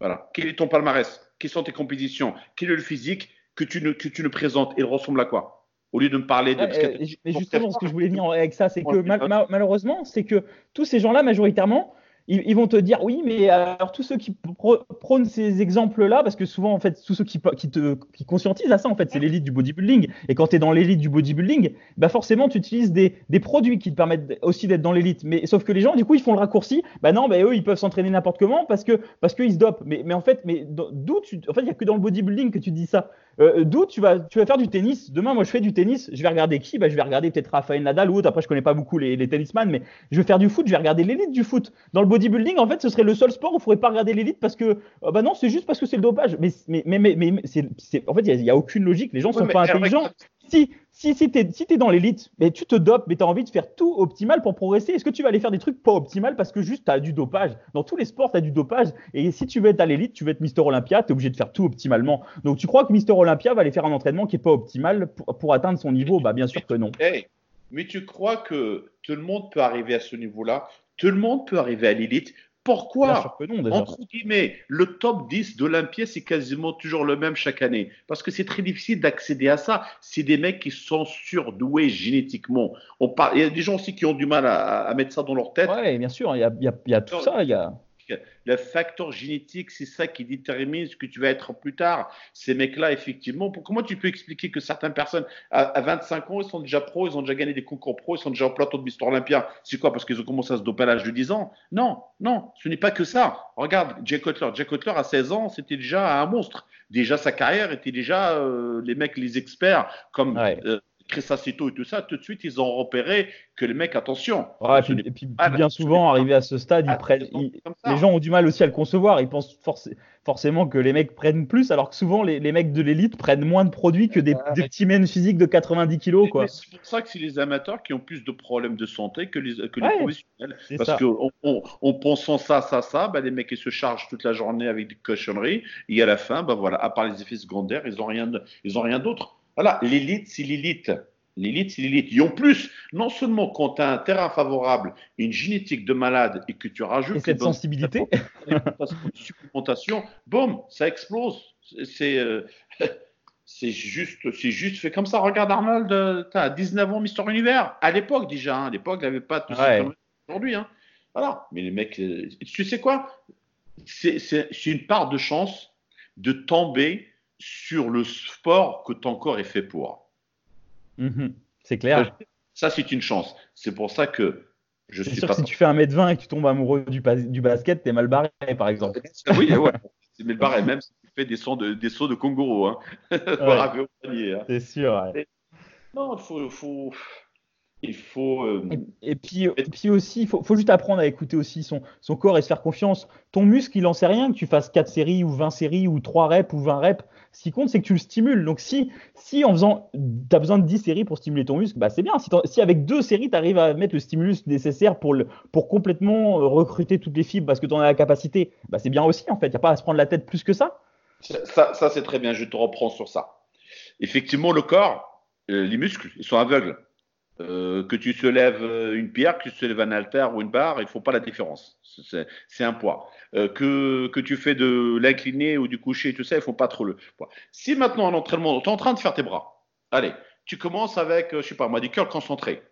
Voilà. Quel est ton palmarès? Quelles sont tes compétitions? Quel est le physique que tu ne, que tu ne présentes? Il ressemble à quoi? Au lieu de me parler de. mais justement, ce que je voulais venir avec ça, c'est que malheureusement, c'est que tous ces gens-là, majoritairement, ils, vont te dire oui, mais alors tous ceux qui prônent ces exemples-là, parce que souvent en fait tous ceux qui, te qui conscientisent à ça en fait, c'est l'élite du bodybuilding. Et quand tu es dans l'élite du bodybuilding, bah forcément tu utilises des, des produits qui te permettent aussi d'être dans l'élite. Mais sauf que les gens du coup ils font le raccourci. Bah non, bah eux ils peuvent s'entraîner n'importe comment parce que parce qu'ils se dopent. Mais, mais en fait, mais d'où tu, en fait il y a que dans le bodybuilding que tu dis ça. Euh, D'où tu vas, tu vas faire du tennis. Demain, moi, je fais du tennis. Je vais regarder qui? Bah, Je vais regarder peut-être Rafael Nadal ou autre. Après, je connais pas beaucoup les, les tennisman, mais je vais faire du foot. Je vais regarder l'élite du foot. Dans le bodybuilding, en fait, ce serait le seul sport où il faudrait pas regarder l'élite parce que, euh, bah non, c'est juste parce que c'est le dopage. Mais, mais, mais, mais, c'est, en fait, il n'y a, aucune logique. Les gens sont pas intelligents. Si, si, si tu es, dans l'élite, mais tu te dopes, mais tu as envie de faire tout optimal pour progresser, est-ce que tu vas aller faire des trucs pas optimal parce que juste tu as du dopage? Dans tous les sports, tu as du dopage. Et si tu veux être à l'élite, tu veux être Mister Olympia, tu es obligé de faire tout optimalement. Donc tu crois que Mister Olympia va aller faire un entraînement qui est pas optimal pour, atteindre son niveau? Bah bien sûr que non. mais tu crois que tout le monde peut arriver à ce niveau-là? Tout le monde peut arriver à l'élite? Pourquoi Entre guillemets, le top 10 d'Olympia, c'est quasiment toujours le même chaque année? Parce que c'est très difficile d'accéder à ça. C'est des mecs qui sont surdoués génétiquement. On Il y a des gens aussi qui ont du mal à, mettre ça dans leur tête. Oui, bien sûr, il y a, il y a tout ça. Il y a le facteur génétique, c'est ça qui détermine ce que tu vas être plus tard. Ces mecs-là, effectivement, comment tu peux expliquer que certaines personnes, à, 25 ans, ils sont déjà pros, ils ont déjà gagné des concours pros, ils sont déjà au plateau de Mister Olympia? C'est quoi Parce qu'ils ont commencé à se doper à l'âge de 10 ans? Non, non, ce n'est pas que ça. Regarde, Jack Cutler. Jack Cutler, à 16 ans, c'était déjà un monstre. Déjà, sa carrière était déjà, euh, les mecs, les experts, comme euh, Cressacito et tout ça, tout de suite, ils ont repéré que les mecs, attention. et puis, bien souvent, arrivé à ce stade, ils prennent, les gens ont du mal aussi à le concevoir. Ils pensent forcément que les mecs prennent plus, alors que souvent, les, mecs de l'élite prennent moins de produits que des, petits mènes physiques de 90 kilos. C'est pour ça que c'est les amateurs qui ont plus de problèmes de santé que les, que les professionnels. Parce qu'en on, pensant ça, ça, ça, bah, les mecs, ils se chargent toute la journée avec des cochonneries. Et à la fin, bah, voilà, à part les effets secondaires, ils n'ont rien, ils ont rien d'autre. Voilà, l'élite, c'est l'élite. L'élite, c'est l'élite. Et en plus, non seulement quand tu as un terrain favorable, une génétique de malade et que tu rajoutes. Et cette sensibilité. supplémentation, boum, ça explose. C'est. Euh, c'est juste, c'est juste fait comme ça. Regarde Arnold, euh, tu as 19 ans, Mister Univers. À l'époque déjà, hein. à l'époque, il n'avait pas tout ça aujourd'hui. Hein. Voilà. Mais les mecs, euh, tu sais quoi? C'est une part de chance de tomber sur le sport que ton corps est fait pour. Mhm. c'est clair. Ça, c'est une chance. C'est pour ça que je suis sûr Que si tu fais 1m20 et que tu tombes amoureux du, du basket, t'es mal barré, par exemple. oui, ouais. C'est mal barré, même si tu fais des sauts de, des sauts de Kongoro. Hein. hein. C'est sûr. Non, il faut, faut, il faut. Euh, et, puis, et, puis, aussi, il faut, faut, juste apprendre à écouter aussi son, son, corps et se faire confiance. Ton muscle, il en sait rien que tu fasses 4 séries ou 20 séries ou 3 reps ou 20 reps. Ce qui compte, c'est que tu le stimules. Donc, si, si en faisant, tu as besoin de 10 séries pour stimuler ton muscle, bah, c'est bien. Si, si, avec deux séries, tu arrives à mettre le stimulus nécessaire pour, le, pour complètement euh, recruter toutes les fibres parce que tu en as la capacité, bah, c'est bien aussi, en fait. Il n'y a pas à se prendre la tête plus que ça. Ça, ça c'est très bien. Je te reprends sur ça. Effectivement, le corps, euh, les muscles, ils sont aveugles. Euh, que tu se lèves une pierre, que tu se lèves un alter ou une barre, il ne faut pas la différence. C'est un poids. Euh, que, que tu fais de l'incliné ou du coucher, tout ça, il faut pas trop le poids. Si maintenant en entraînement, tu es en train de faire tes bras, allez, tu commences avec, euh, je sais pas moi, du curl concentré.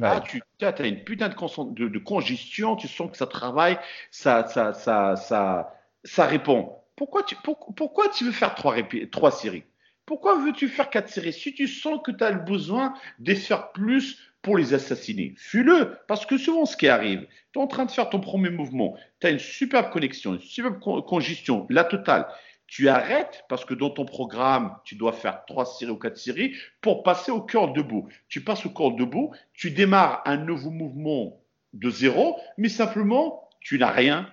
Ah, tu as une putain de, de, congestion, tu sens que ça travaille, ça, ça, ça, ça, ça répond. Pourquoi tu, pourquoi tu veux faire trois, trois séries? Pourquoi veux-tu faire quatre séries Si tu sens que tu as le besoin de faire plus pour les assassiner, fais-le. Parce que souvent, ce qui arrive, tu es en train de faire ton premier mouvement, tu as une superbe connexion, une superbe congestion, la totale tu arrêtes parce que dans ton programme, tu dois faire trois séries ou quatre séries pour passer au cœur debout. Tu passes au cœur debout, tu démarres un nouveau mouvement de zéro, mais simplement, tu n'as rien,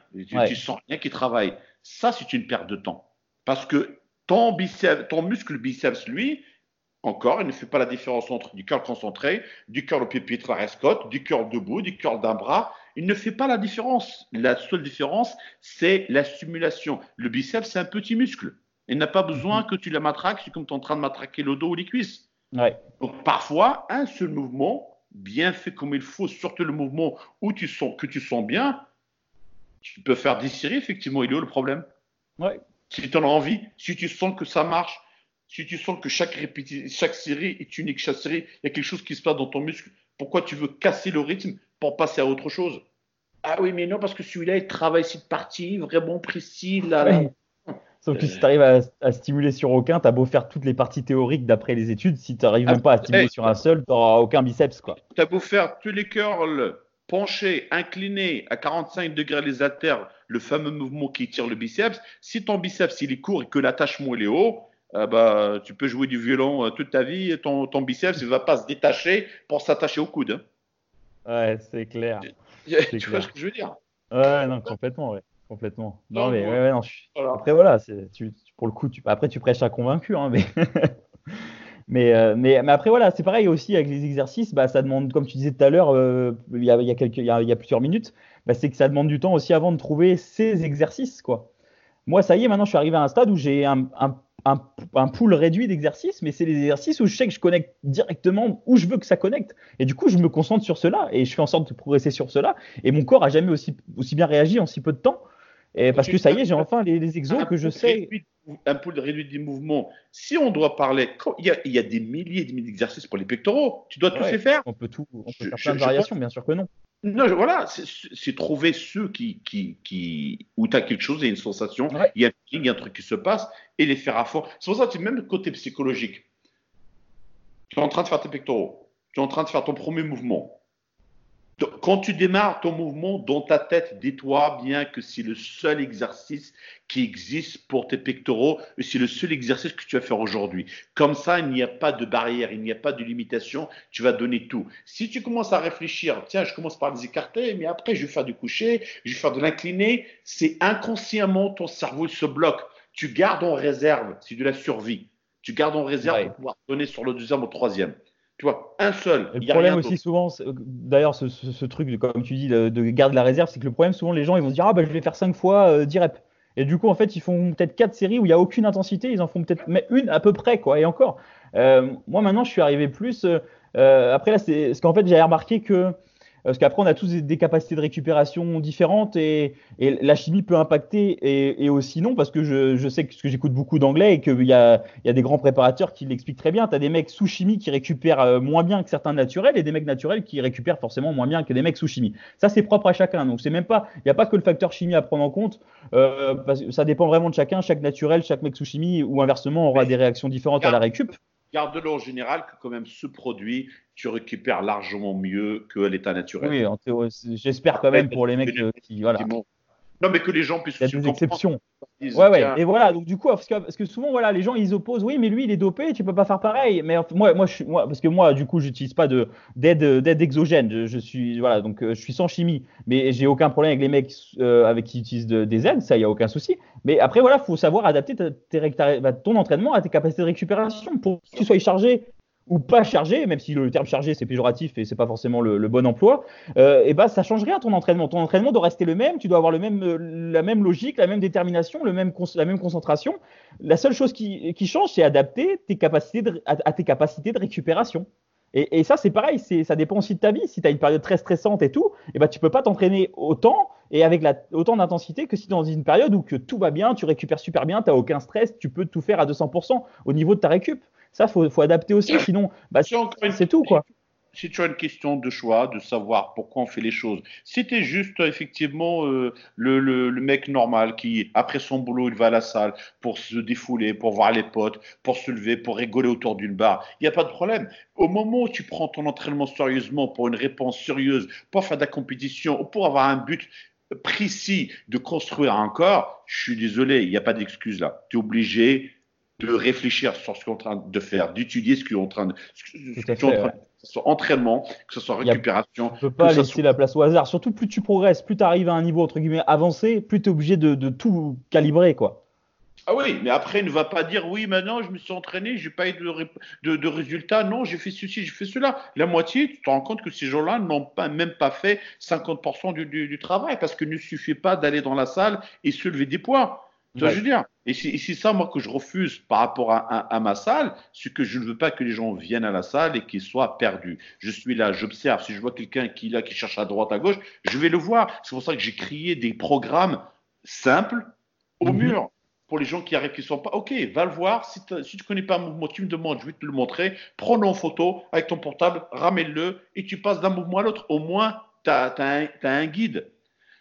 tu, sens rien qui travaille. Ça, c'est une perte de temps. Parce que ton, biceps, ton muscle biceps, lui, encore, il ne fait pas la différence entre du cœur concentré, du cœur au pied la rescotte, du cœur debout, du cœur d'un bras. Il ne fait pas la différence. La seule différence, c'est la stimulation. Le biceps, c'est un petit muscle. Il n'a pas besoin que tu la matraques, c'est comme tu es en train de matraquer le dos ou les cuisses. Donc parfois, un seul mouvement, bien fait comme il faut, surtout le mouvement où tu sens, que tu sens bien, tu peux faire des séries, effectivement, il est où le problème? Si tu en as envie, si tu sens que ça marche, si tu sens que chaque, chaque série est unique, chaque série, il y a quelque chose qui se passe dans ton muscle, pourquoi tu veux casser le rythme pour passer à autre chose? Ah oui, mais non, parce que celui-là, il travaille cette partie vraiment précis. Là, Sauf que si tu arrives à, stimuler sur aucun, tu as beau faire toutes les parties théoriques d'après les études, si tu n'arrives même pas à stimuler sur un seul, tu n'auras aucun biceps. Tu as beau faire tous les curls penchés, inclinés à 45 degrés les haltères, le fameux mouvement qui tire le biceps, si ton biceps il est court et que l'attachement est haut, ah bah, tu peux jouer du violon euh, toute ta vie, ton, ton biceps ne va pas se détacher pour s'attacher au coude. Hein. Ouais, c'est clair. Tu, vois ce que je veux dire? Ouais, non, complètement, ouais. Complètement. Non, mais ouais, non, après, voilà, tu, pour le coup, tu, après, tu prêches à convaincu, hein, mais. mais, euh, mais, mais, après, voilà, c'est pareil aussi avec les exercices, bah, ça demande, comme tu disais tout à l'heure, euh, il, y a, y, a quelques, il, a, y a plusieurs minutes, bah, c'est que ça demande du temps aussi avant de trouver ces exercices, quoi. Moi, ça y est, maintenant, je suis arrivé à un stade où j'ai un, un un, un pool réduit d'exercices, mais c'est les exercices où je sais que je connecte directement où je veux que ça connecte. Et du coup, je me concentre sur cela et je fais en sorte de progresser sur cela. Et mon corps a jamais aussi, aussi bien réagi en si peu de temps. Et parce que ça y est, j'ai enfin les, les exos que je sais. un pool réduit des mouvements. Si on doit parler, il y, a, il y a des milliers de d'exercices pour les pectoraux. Tu dois tous les faire. On peut tout, on peut faire plein de variations, bien sûr que non. Non, voilà, c'est trouver ceux qui, qui, qui où tu as quelque chose, il y a une sensation, il, y a, il y a un truc qui se passe, et les faire à fond. C'est pour ça que même le côté psychologique. Tu es en train de faire tes pectoraux, tu es en train de faire ton premier mouvement. Quand tu démarres ton mouvement dans ta tête, dis-toi bien que c'est le seul exercice qui existe pour tes pectoraux et c'est le seul exercice que tu vas faire aujourd'hui. Comme ça, il n'y a pas de barrière, il n'y a pas de limitation, tu vas donner tout. Si tu commences à réfléchir, tiens, je commence par les écarter, mais après je vais faire du coucher, je vais faire de l'incliné, c'est inconsciemment ton cerveau se bloque. Tu gardes en réserve, c'est de la survie. Tu gardes en réserve pour pouvoir donner sur le deuxième ou le troisième. Tu vois, un seul. le problème aussi souvent, d'ailleurs, ce, truc, comme tu dis, de, garder la réserve, c'est que le problème souvent, les gens, ils vont se dire, ah bah je vais faire 5 fois 10 euh, reps. Et du coup, en fait, ils font peut-être 4 séries où il n'y a aucune intensité, ils en font peut-être une à peu près, quoi. Et encore, euh, moi maintenant, je suis arrivé plus. Euh, après là, c'est ce qu'en fait, j'ai remarqué que parce qu'après, on a tous des, capacités de récupération différentes et, la chimie peut impacter et, aussi non, parce que je, sais que, que j'écoute beaucoup d'anglais et qu'il y a, y a des grands préparateurs qui l'expliquent très bien. Tu as des mecs sous chimie qui récupèrent euh, moins bien que certains naturels et des mecs naturels qui récupèrent forcément moins bien que des mecs sous chimie. Ça, c'est propre à chacun. Donc, c'est même pas, il n'y a pas que le facteur chimie à prendre en compte. Euh, parce que ça dépend vraiment de chacun. Chaque naturel, chaque mec sous chimie ou inversement aura des réactions différentes à la récup garde-le en général que quand même ce produit, tu récupères largement mieux que l'état naturel. Oui, j'espère quand même pour les mecs euh, qui, voilà. Non, mais que les gens puissent. Il y a des exceptions. ouais, ouais. Et voilà. Donc du coup, parce que, parce que, souvent, voilà, les gens ils opposent. Oui, mais lui, il est dopé, tu peux pas faire pareil. Mais moi, moi, je, moi parce que moi, du coup, j'utilise pas de d'aide d'aide exogène. Je, suis voilà, donc euh, je suis sans chimie, mais j'ai aucun problème avec les mecs euh, avec qui utilisent des aides. Ça, il y a aucun souci. Mais après, voilà, faut savoir adapter bah, ton entraînement à tes capacités de récupération pour que tu sois chargé ou pas chargé, même si le terme chargé c'est péjoratif et c'est pas forcément le, bon emploi, euh, et bah ça change rien ton entraînement. Ton entraînement doit rester le même, tu dois avoir le même, euh, la même logique, la même détermination, le même, la même concentration. La seule chose qui, qui change, c'est adapter tes capacités à, tes capacités de récupération. Et, et ça c'est pareil, ça dépend aussi de ta vie. Si tu as une période très stressante et tout, et bah tu peux pas t'entraîner autant et avec autant d'intensité que si dans une période où que tout va bien, tu récupères super bien, tu n'as aucun stress, tu peux tout faire à 200% au niveau de ta récup. Ça, faut, faut adapter aussi, sinon, bah, c'est tout, quoi. c'est toujours une question de choix, de savoir pourquoi on fait les choses. C'était juste effectivement euh, le, le, le, mec normal qui, après son boulot, il va à la salle pour se défouler, pour voir les potes, pour se lever, pour rigoler autour d'une barre. Il n'y a pas de problème. Au moment où tu prends ton entraînement sérieusement pour une réponse sérieuse, pour faire de la compétition, ou pour avoir un but précis de construire un corps, je suis désolé, il n'y a pas d'excuse là. Tu es obligé de réfléchir sur ce qu'on est en train de faire, d'étudier ce qu'on est en train de, ce que tu es en train de que ce soit entraînement, que ce soit récupération. Tu ne peux pas laisser soit... la place au hasard. Surtout, plus tu progresses, plus tu arrives à un niveau entre guillemets avancé, plus tu es obligé de, de, tout calibrer. quoi. Ah oui, mais après, ne va pas dire oui, maintenant je me suis entraîné, j'ai pas eu de, de, de résultats. Non, j'ai fait ceci, j'ai fait cela. La moitié, tu te rends compte que ces gens-là n'ont pas, même pas fait 50% du, du, du, travail parce qu'il ne suffit pas d'aller dans la salle et se lever des poids. Tu vois, ouais. je veux dire? Et c'est ça, moi, que je refuse par rapport à, à, à ma salle, c'est que je ne veux pas que les gens viennent à la salle et qu'ils soient perdus. Je suis là, j'observe. Si je vois quelqu'un qui, là, qui cherche à droite, à gauche, je vais le voir. C'est pour ça que j'ai créé des programmes simples au -hmm. mur pour les gens qui arrivent, qui ne sont pas. Ok, va le voir. Si, si tu ne connais pas un mouvement, tu me demandes, je vais te le montrer. Prends-le en photo avec ton portable, ramène-le et tu passes d'un mouvement à l'autre. Au moins, tu as, as, as, un guide.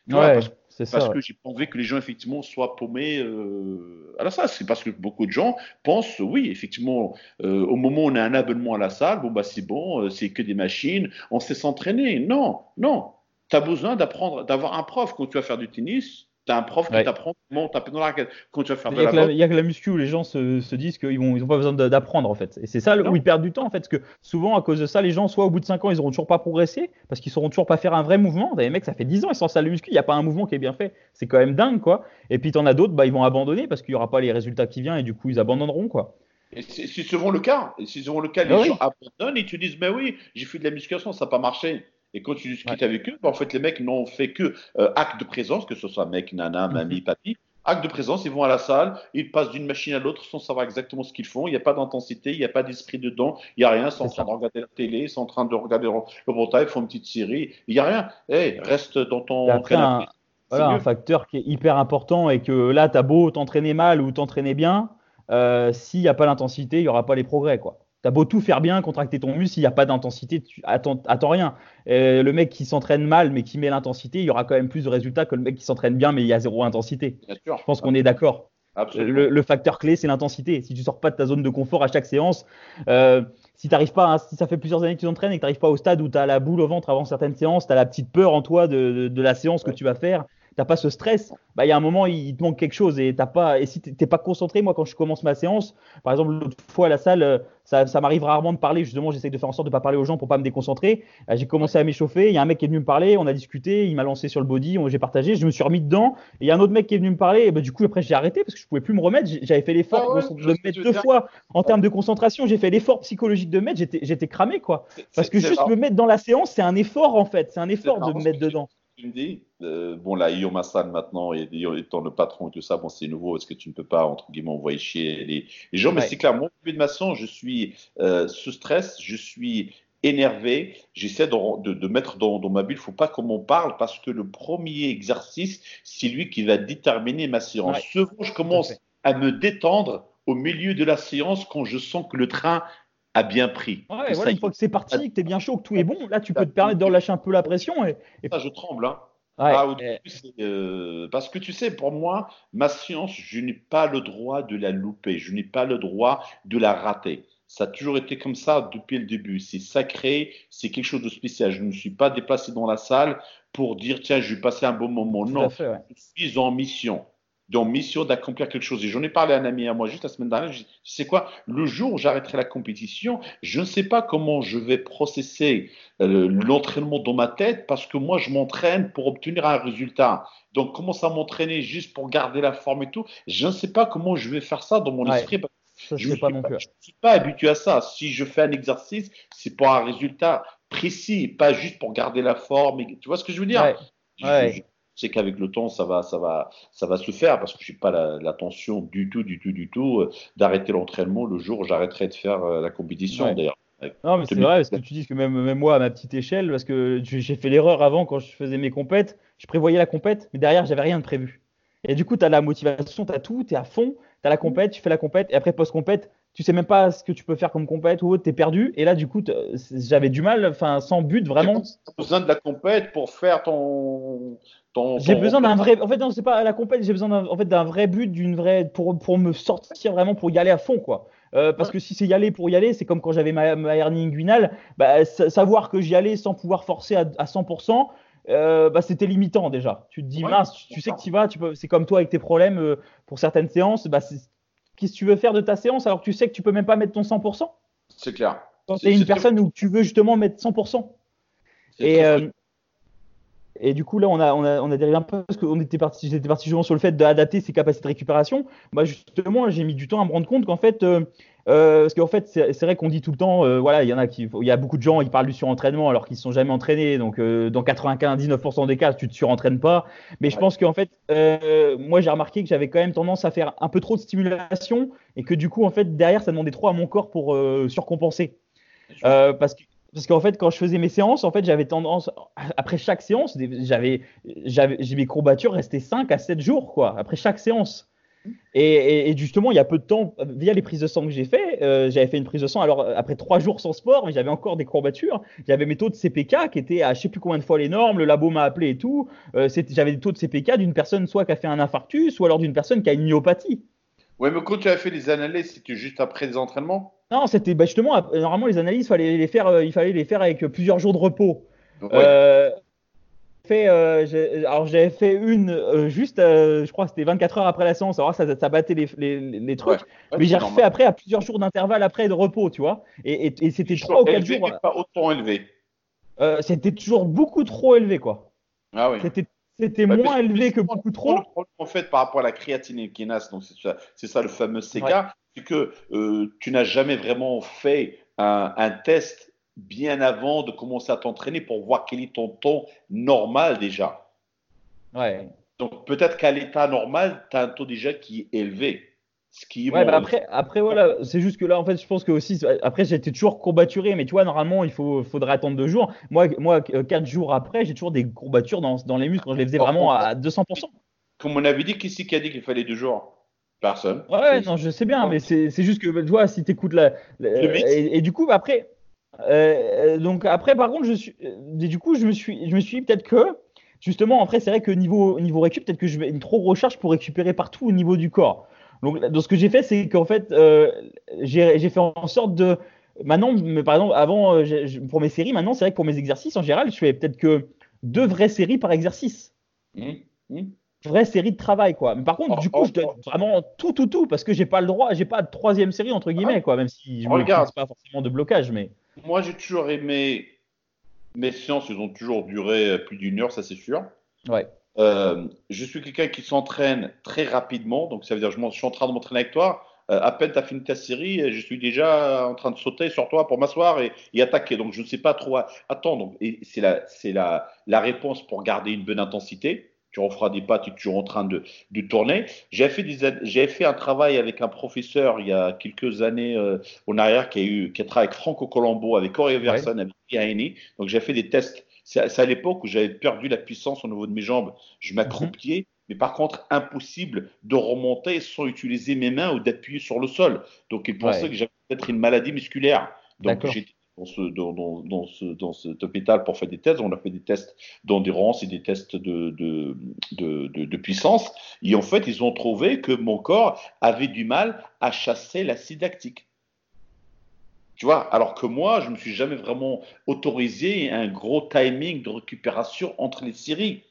Tu ouais. vois, parce, parce ça, que ouais. j'ai pas envie que les gens effectivement soient paumés euh, à la salle. C'est parce que beaucoup de gens pensent, oui, effectivement, euh, au moment où on a un abonnement à la salle, bon bah c'est bon, euh, c'est que des machines, on sait s'entraîner. Non, non. Tu as besoin d'apprendre, d'avoir un prof quand tu vas faire du tennis. Tu as un prof qui t'apprend comment taper dans la raquette. Quand tu vas faire Il de n'y la il y a que la muscu où les gens se, se disent qu'ils n'ont ils ont pas besoin d'apprendre en fait. Et c'est ça Non. où ils perdent du temps en fait. Parce que souvent à cause de ça, les gens, soit au bout de 5 ans, ils n'auront toujours pas progressé parce qu'ils ne sauront toujours pas faire un vrai mouvement. T'as des mecs, ça fait 10 ans, ils sont en salle de muscu, il n'y a pas un mouvement qui est bien fait. C'est quand même dingue quoi. Et puis t'en as d'autres, bah, ils vont abandonner parce qu'il n'y aura pas les résultats qui viennent et du coup ils abandonneront quoi. Et c'est souvent le cas. Et c'est souvent le cas. Les Ah oui. gens abandonnent et tu dis, mais oui, j'ai fait de la musculation, ça n'a pas marché. Et quand tu discutes Ouais. avec eux, bah, en fait, les mecs n'ont fait que euh, acte de présence, que ce soit mec, nana, Mhm. mamie, papi. Acte de présence, ils vont à la salle, ils passent d'une machine à l'autre sans savoir exactement ce qu'ils font. Il n'y a pas d'intensité, il n'y a pas d'esprit dedans, il n'y a rien. Ils sont en train de regarder la télé, ils sont en train de regarder le portail, ils font une petite série. Il n'y a rien. Hey, reste dans ton après, un, voilà, un facteur qui est hyper important et que là, tu as beau t'entraîner mal ou t'entraîner bien, euh, s'il n'y a pas l'intensité, il n'y aura pas les progrès. quoi. Tu as beau tout faire bien, contracter ton muscle, s'il n'y a pas d'intensité, tu attends, attends rien. Et le mec qui s'entraîne mal mais qui met l'intensité, il y aura quand même plus de résultats que le mec qui s'entraîne bien mais il y a zéro intensité. Bien sûr. Je pense qu'on est d'accord. Le, le facteur clé, c'est l'intensité. Si tu sors pas de ta zone de confort à chaque séance, euh, si t'arrives pas, hein, si ça fait plusieurs années que tu t'entraînes et que tu n'arrives pas au stade où tu as la boule au ventre avant certaines séances, tu as la petite peur en toi de, de, de la séance que tu vas faire, t'as pas ce stress, bah il y a un moment il, te manque quelque chose et t'as pas et si t'es pas concentré, moi quand je commence ma séance, par exemple l'autre fois à la salle, euh, ça, ça m'arrive rarement de parler, justement j'essaie de faire en sorte de pas parler aux gens pour pas me déconcentrer. Euh, J'ai commencé à m'échauffer, il y a un mec qui est venu me parler, on a discuté, il m'a lancé sur le body, j'ai partagé, je me suis remis dedans et il y a un autre mec qui est venu me parler et bah, du coup après j'ai arrêté parce que je pouvais plus me remettre, j'avais fait l'effort Ah ouais, de, me mettre deux fois en termes de concentration, j'ai fait l'effort psychologique de me mettre, j'étais cramé quoi. Parce que juste marrant. me mettre dans la séance, c'est un effort en fait, c'est un effort de me mettre dedans. Tu me dis. Euh, bon, là, Guillaume Hassan maintenant, et étant le patron et tout ça, bon, c'est nouveau, est-ce que tu ne peux pas, entre guillemets, envoyer chier les, les gens? Mais c'est clair, moi, de ma séance, je suis euh, sous stress, je suis énervé, j'essaie de, de, de mettre dans, dans ma bulle, il ne faut pas qu'on m'en parle, parce que le premier exercice, c'est lui qui va déterminer ma séance. Ouais, Souvent, je commence à me détendre au milieu de la séance quand je sens que le train a bien pris. Ouais, voilà, une fois que c'est parti, que t'es bien chaud, que tout est bon, là tu peux te permettre de relâcher un peu la pression et, et- ça, je tremble, hein. ouais, Ah, euh, parce que tu sais, pour moi, ma science, je n'ai pas le droit de la louper, je n'ai pas le droit de la rater. Ça a toujours été comme ça depuis le début. C'est sacré, c'est quelque chose de spécial. Je ne me suis pas déplacé dans la salle pour dire, tiens, je vais passer un bon moment. tout Non, à fait, ouais. je suis en mission. En mission d'accomplir quelque chose. Et j'en ai parlé à un ami à moi juste la semaine dernière. Je dis, tu sais quoi, le jour où j'arrêterai la compétition, je ne sais pas comment je vais processer euh, l'entraînement dans ma tête parce que moi, je m'entraîne pour obtenir un résultat. Donc, commence à m'entraîner juste pour garder la forme et tout. Je ne sais pas comment je vais faire ça dans mon Ouais. esprit. parce Ça, que je ne pas suis, non pas- plus. je suis pas habitué à ça. Si je fais un exercice, c'est pour un résultat précis, pas juste pour garder la forme. et- Tu vois ce que je veux dire? Ouais, Je- ouais. Je sais qu'avec le temps, ça va, ça va, ça va se faire parce que j'ai pas la- l'intention du tout, du tout, du tout euh, d'arrêter l'entraînement le jour où j'arrêterai de faire euh, la compétition. Ouais. D'ailleurs, Non, mais c'est vrai, parce que tu dis que même, même moi, à ma petite échelle, parce que j'ai j'ai fait l'erreur avant quand je faisais mes compètes, je prévoyais la compète, mais derrière, j'avais rien de prévu. Et du coup, tu as la motivation, tu as tout, tu es à fond, tu as la compète, tu fais la compète, et après, post-compète, tu sais même pas ce que tu peux faire comme compète ou autre, t'es perdu. Et là, du coup, j'avais du mal, enfin, sans but vraiment. as besoin de la compète pour faire ton. j'ai besoin d'un vrai. En fait, non, c'est pas la compète. J'ai besoin d'un en fait, vrai but, d'une vraie pour pour me sortir vraiment pour y aller à fond, quoi. Euh, parce que si c'est y aller pour y aller, c'est comme quand j'avais ma, ma, hernie inguinale, bah, savoir que j'y allais sans pouvoir forcer à, à 100%, euh, bah, c'était limitant déjà. Tu te dis, mince, tu sais que tu vas, tu peux, c'est comme toi avec tes problèmes euh, pour certaines séances, bah, Qu'est-ce que tu veux faire de ta séance alors que tu sais que tu peux même pas mettre ton 100% C'est clair. Quand tu es une personne où tu veux justement mettre 100%. Et, euh, et du coup, là, on a, on a, on a dérivé un peu parce qu'on était parti, j'étais parti justement sur le fait d'adapter ses capacités de récupération. Bah, justement, j'ai mis du temps à me rendre compte qu'en fait, euh, euh, parce qu'en fait, c'est vrai qu'on dit tout le temps, euh, voilà, il y en a qui, il y a beaucoup de gens, ils parlent du surentraînement alors qu'ils ne sont jamais entraînés. Donc, dans 99% des cas, tu ne te surentraînes pas. Mais je pense qu'en fait, moi, j'ai remarqué que j'avais quand même tendance à faire un peu trop de stimulation et que du coup, en fait, derrière, ça demandait trop à mon corps pour surcompenser. parce que parce qu'en fait, quand je faisais mes séances, en fait, j'avais tendance, après chaque séance, j'avais, j'avais, mes courbatures restaient 5 à 7 jours, quoi, après chaque séance. Et, justement, il y a peu de temps, via les prises de sang que j'ai fait, euh, j'avais fait une prise de sang. Alors après trois jours sans sport, mais j'avais encore des courbatures. J'avais mes taux de CPK qui étaient à je sais plus combien de fois les normes. Le labo m'a appelé et tout. Euh, j'avais des taux de CPK d'une personne soit qui a fait un infarctus, ou alors d'une personne qui a une myopathie. Oui, mais quand tu as fait les analyses, c'était juste après les entraînements? Non, c'était bah, justement, normalement, les analyses, fallait les faire, euh, il fallait les faire avec plusieurs jours de repos. Ouais fait, euh, alors j'avais fait une euh, juste, euh, je crois que c'était 24 heures après la séance, alors ça, ça battait les, les, les trucs, mais j'ai refait après à plusieurs jours d'intervalle après de repos, tu vois, et, et, c'était 3 ou 4 jours. pas autant élevé. c'était toujours beaucoup trop élevé, quoi. Ah oui. C'était c'était moins élevé que beaucoup trop. Le problème, en fait, par rapport à la créatine et kinase, donc c'est ça, ça, le fameux CK, c'est que tu n'as jamais vraiment fait un, un test bien avant de commencer à t'entraîner pour voir quel est ton ton normal déjà. Ouais. Donc peut-être qu'à l'état normal, tu as un taux déjà qui est élevé. Ce qui ouais, bah après, après, voilà, c'est juste que là, en fait, je pense que aussi, après, j'étais toujours courbaturé, mais tu vois, normalement, il faut, faudrait attendre deux jours. Moi, moi quatre jours après, j'ai toujours des courbatures dans, dans les muscles quand je les faisais vraiment à 200%. Comme on avait dit, qui c'est qui a dit qu'il fallait deux jours? Personne. Ouais, non, je sais bien, mais c'est juste que, tu vois, si tu écoutes la. et, du coup, après, euh, donc après, par contre, je suis, euh, du coup, je me suis, je me suis peut-être que, justement, après, c'est vrai que niveau, niveau récup, peut-être que je vais une trop recharge pour récupérer partout au niveau du corps. Donc, donc ce que j'ai fait, c'est qu'en fait, euh, j'ai fait en sorte de, maintenant, par exemple, avant, euh, pour mes séries, maintenant, c'est vrai que pour mes exercices, en général, je fais peut-être que deux vraies séries par exercice. Mmh, mmh. Vraie série de travail, quoi. Mais par contre, du coup, je donne vraiment tout, tout, tout, parce que j'ai pas le droit, j'ai pas de troisième série, entre guillemets, quoi, même si je ne pas forcément de blocage, mais. Moi, j'ai toujours aimé mes séances, ils ont toujours duré euh, plus d'une heure, ça c'est sûr. Ouais. Euh, je suis quelqu'un qui s'entraîne très rapidement, donc ça veut dire que je, suis en train de m'entraîner avec toi. Euh, à peine tu as fini ta série, je suis déjà en train de sauter sur toi pour m'asseoir et, et, attaquer. Donc je ne sais pas trop attendre. Et c'est la, la, la réponse pour garder une bonne intensité tu referas des pas, tu es toujours en train de, de tourner. J'ai fait, j'ai fait un travail avec un professeur il y a quelques années euh, en arrière qui a, eu, qui a travaillé avec Franco Colombo, avec Corey Verson, avec Iani. Donc j'ai fait des tests. C'est à, l'époque où j'avais perdu la puissance au niveau de mes jambes. Je m'accroupiais, mais par contre, impossible de remonter sans utiliser mes mains ou d'appuyer sur le sol. Donc il pensait que j'avais peut-être une maladie musculaire. Donc j'étais dans, ce, dans, dans, ce, dans cet hôpital pour faire des tests. On a fait des tests d'endurance et des tests de, de, de, de, puissance. Et en fait, ils ont trouvé que mon corps avait du mal à chasser l'acide lactique. Tu vois, alors que moi, je ne me suis jamais vraiment autorisé un gros timing de récupération entre les séries.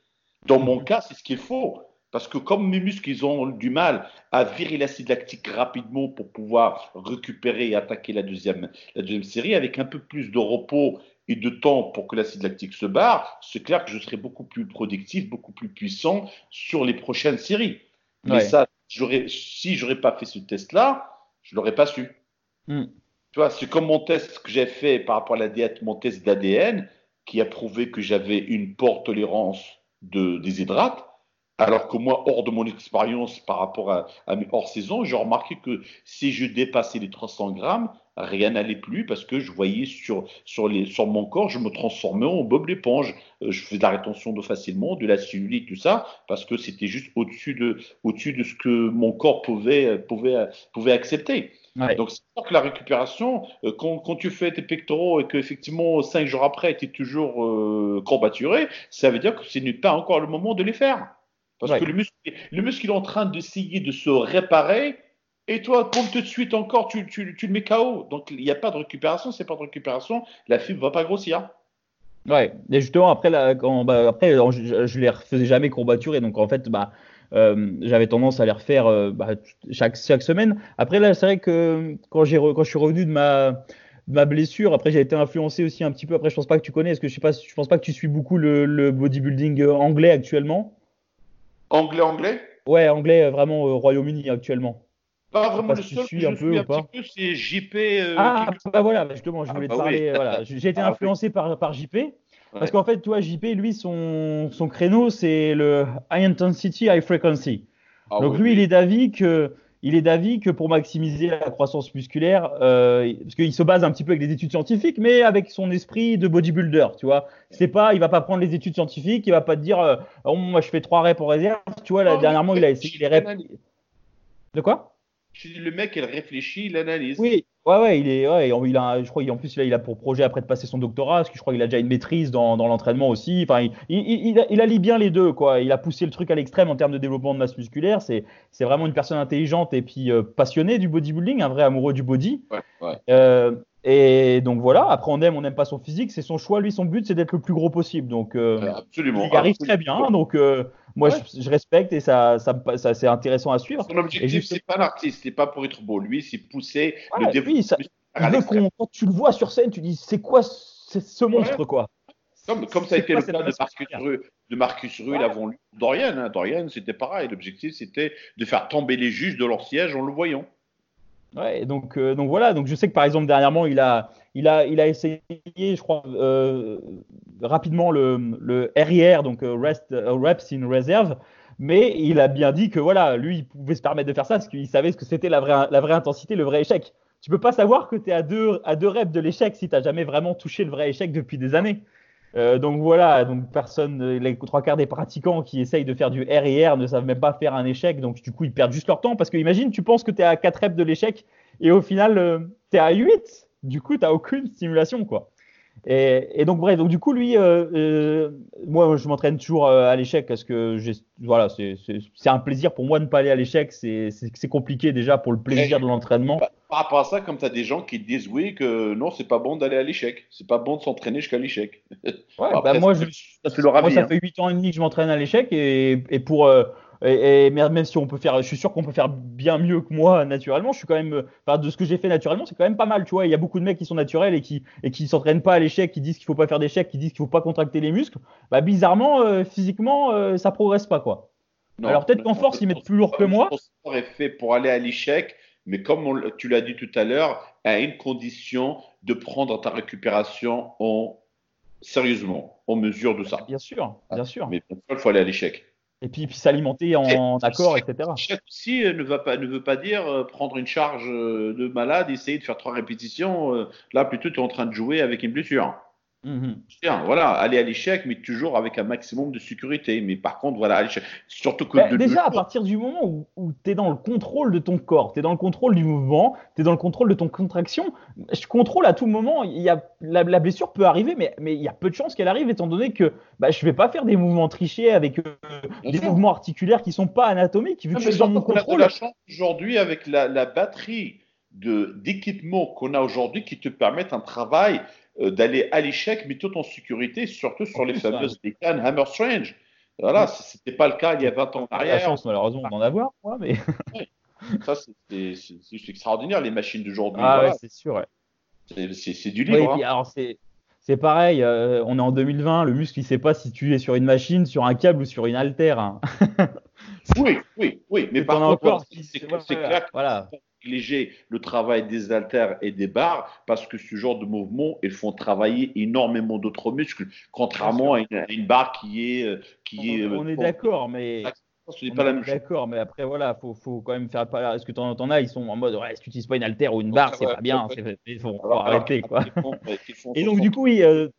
Dans mon cas, c'est ce qu'il faut. Parce que comme mes muscles, ils ont du mal à virer l'acide lactique rapidement pour pouvoir récupérer et attaquer la deuxième, la deuxième série, avec un peu plus de repos et de temps pour que l'acide lactique se barre, c'est clair que je serai beaucoup plus productif, beaucoup plus puissant sur les prochaines séries. Mais ça, si j'aurais pas fait ce test-là, je l'aurais pas su. Hmm. C'est comme mon test que j'ai fait par rapport à la diète, mon test d'ADN, qui a prouvé que j'avais une port tolérance de, des hydrates Alors que moi, hors de mon expérience par rapport à, mes hors-saison, j'ai remarqué que si je dépassais les 300 grammes, rien n'allait plus parce que je voyais sur, sur, mon corps, je me transformais en Bob l'éponge. Euh, je faisais de la rétention d'eau facilement, de la cellulite, tout ça, parce que c'était juste au-dessus de, au-dessus de ce que mon corps pouvait, pouvait, pouvait accepter. Donc, c'est sûr que la récupération, euh, quand, quand, tu fais tes pectoraux et qu'effectivement, cinq jours après, tu es toujours euh, courbaturé, ça veut dire que ce n'est pas encore le moment de les faire. Parce que le muscle, le muscle il est en train d'essayer de se réparer. Et toi, comme tout de suite encore, tu, tu, tu le mets KO. Donc, il n'y a pas de récupération. C'est pas de récupération. La fibre va pas grossir. Ouais. Et justement, après, là, quand, bah, après je, je les refaisais jamais courbaturés. Donc, en fait, bah, euh, j'avais tendance à les refaire euh, bah, chaque, chaque semaine. Après, là, c'est vrai que quand, j'ai quand je suis revenu de ma, de ma blessure, après, j'ai été influencé aussi un petit peu. Après, je pense pas que tu connais. Est-ce que je sais pas, je pense pas que tu suis beaucoup le, le bodybuilding anglais actuellement. Anglais, anglais? Ouais, anglais, euh, vraiment au Royaume-Uni actuellement. Pas vraiment le seul que je un peu, un petit peu, c'est JP. Euh, ah, bah voilà, justement, je ah, voulais te bah parler. Voilà. J'ai été ah, influencé par, par JP. Parce qu'en fait, toi, JP, lui, son, son créneau, c'est le high intensity, high frequency. Donc lui, il est d'avis que il est d'avis que pour maximiser la croissance musculaire, euh, parce qu'il se base un petit peu avec des études scientifiques, mais avec son esprit de bodybuilder, tu vois. C'est pas, il va pas prendre les études scientifiques, il va pas te dire, euh, oh, moi je fais trois reps en réserve, tu vois. Là, dernièrement, il a essayé les reps. De quoi? Le mec, il réfléchit, il analyse. Oui, ouais, ouais, il est, ouais, il a, je crois, en plus, il a pour projet après de passer son doctorat, parce que je crois qu'il a déjà une maîtrise dans, dans l'entraînement aussi. Enfin, il, il, il, allie bien les deux, quoi. Il a poussé le truc à l'extrême en termes de développement de masse musculaire. C'est, c'est vraiment une personne intelligente et puis euh, passionnée du bodybuilding, un vrai amoureux du body. Ouais, ouais. Euh, et donc voilà, après on aime, on n'aime pas son physique, c'est son choix. Lui, son but, c'est d'être le plus gros possible. Donc, euh, absolument. Il arrive très bien. Donc, euh, moi, je, respecte et ça, ça, ça c'est intéressant à suivre. Son objectif, c'est pas l'artiste, c'est pas pour être beau. Lui, c'est pousser le développement. Quand tu le vois sur scène, tu dis, c'est quoi ce monstre, quoi? Comme, comme ça a été le cas de Marcus, Rue, de Marcus avant lui. Dorian, hein, Dorian c'était pareil. L'objectif, c'était de faire tomber les juges de leur siège en le voyant. Ouais, donc, euh, donc voilà, donc je sais que par exemple dernièrement il a, il a, il a essayé, je crois, euh, rapidement le, le RIR, donc euh, rest, reps in reserve, mais il a bien dit que voilà, lui il pouvait se permettre de faire ça parce qu'il savait ce que c'était la vraie, la vraie intensité, le vrai échec. Tu peux pas savoir que tu es à deux, à deux reps de l'échec si tu n'as jamais vraiment touché le vrai échec depuis des années. Euh, donc voilà, donc personne, les trois quarts des pratiquants qui essayent de faire du R ne savent même pas faire un échec, donc du coup ils perdent juste leur temps parce que imagine, tu penses que tu es à 4 reps de l'échec et au final euh, tu es à 8, du coup tu n'as aucune stimulation quoi. Et, donc bref, donc du coup lui, euh, euh moi je m'entraîne toujours à l'échec parce que voilà, c'est un plaisir pour moi de ne pas aller à l'échec, c'est compliqué déjà pour le plaisir de l'entraînement. Par rapport à ça, comme tu as des gens qui disent oui que non, c'est pas bon d'aller à l'échec, c'est pas bon de s'entraîner jusqu'à l'échec. Ouais, bah moi, je, ça, ça fait 8 ans et demi que je m'entraîne à l'échec et, et, pour euh, et, même si on peut faire, je suis sûr qu'on peut faire bien mieux que moi naturellement. Je suis quand même, enfin, de ce que j'ai fait naturellement, c'est quand même pas mal, tu vois. Il y a beaucoup de mecs qui sont naturels et qui et qui s'entraînent pas à l'échec, qui disent qu'il faut pas faire d'échec, qui disent qu'il faut pas contracter les muscles. Bah bizarrement, euh, physiquement, euh, ça progresse pas quoi. Alors peut-être qu'en force ils mettent plus lourd que moi. Sport est fait pour aller à l'échec mais comme tu l'as dit tout à l'heure, à une condition de prendre ta récupération en sérieusement, en mesure de ça. Bien sûr, bien sûr. Mais il faut aller à l'échec. Et puis, puis s'alimenter en accord, etc. L'échec aussi ne, va pas, ne veut pas dire euh, prendre une charge euh, de malade, essayer de faire trois répétitions. Euh, là, plutôt, tu es en train de jouer avec une blessure. Mhm. voilà, aller à l'échec, mais toujours avec un maximum de sécurité. Mais par contre, voilà, surtout que. Bah, déjà, à partir du moment où, tu es dans le contrôle de ton corps, tu es dans le contrôle du mouvement, tu es dans le contrôle de ton contraction, je contrôle à tout moment. Il y a, la, blessure peut arriver, mais, mais il y a peu de chances qu'elle arrive, étant donné que bah, je vais pas faire des mouvements trichés avec euh, des mouvements articulaires qui sont pas anatomiques, vu que je suis dans mon contrôle. la chance aujourd'hui avec la, la batterie d'équipements qu'on a aujourd'hui qui te permettent un travail d'aller à l'échec, mais tout en sécurité, surtout sur les fameuses décanes Hammer Strange. Voilà, ce n'était pas le cas il y a 20 ans en arrière. la chance, malheureusement, d'en avoir, moi, mais. Ça, c'est extraordinaire, les machines d'aujourd'hui. Ah, ouais, c'est sûr, C'est du livre. Oui, hein. alors, c'est pareil, euh, on est en 2020, le muscle, il ne sait pas si tu es sur une machine, sur un câble ou sur une haltère. Hein. oui, oui, oui, mais par contre, c'est clair que voilà négliger le travail des haltères et des barres parce que ce genre de mouvements, ils font travailler énormément d'autres muscles, contrairement à une, barre qui est. Euh, qui on, est, on est d'accord, mais ce n'est pas la même chose. D'accord, mais après, voilà, faut, faut quand même faire. Est-ce que tu en, as Ils sont en mode, ouais, si tu n'utilises pas une alter ou une barre, c'est pas bien. Il faut, arrêter, quoi. Et donc, du coup, oui. Euh,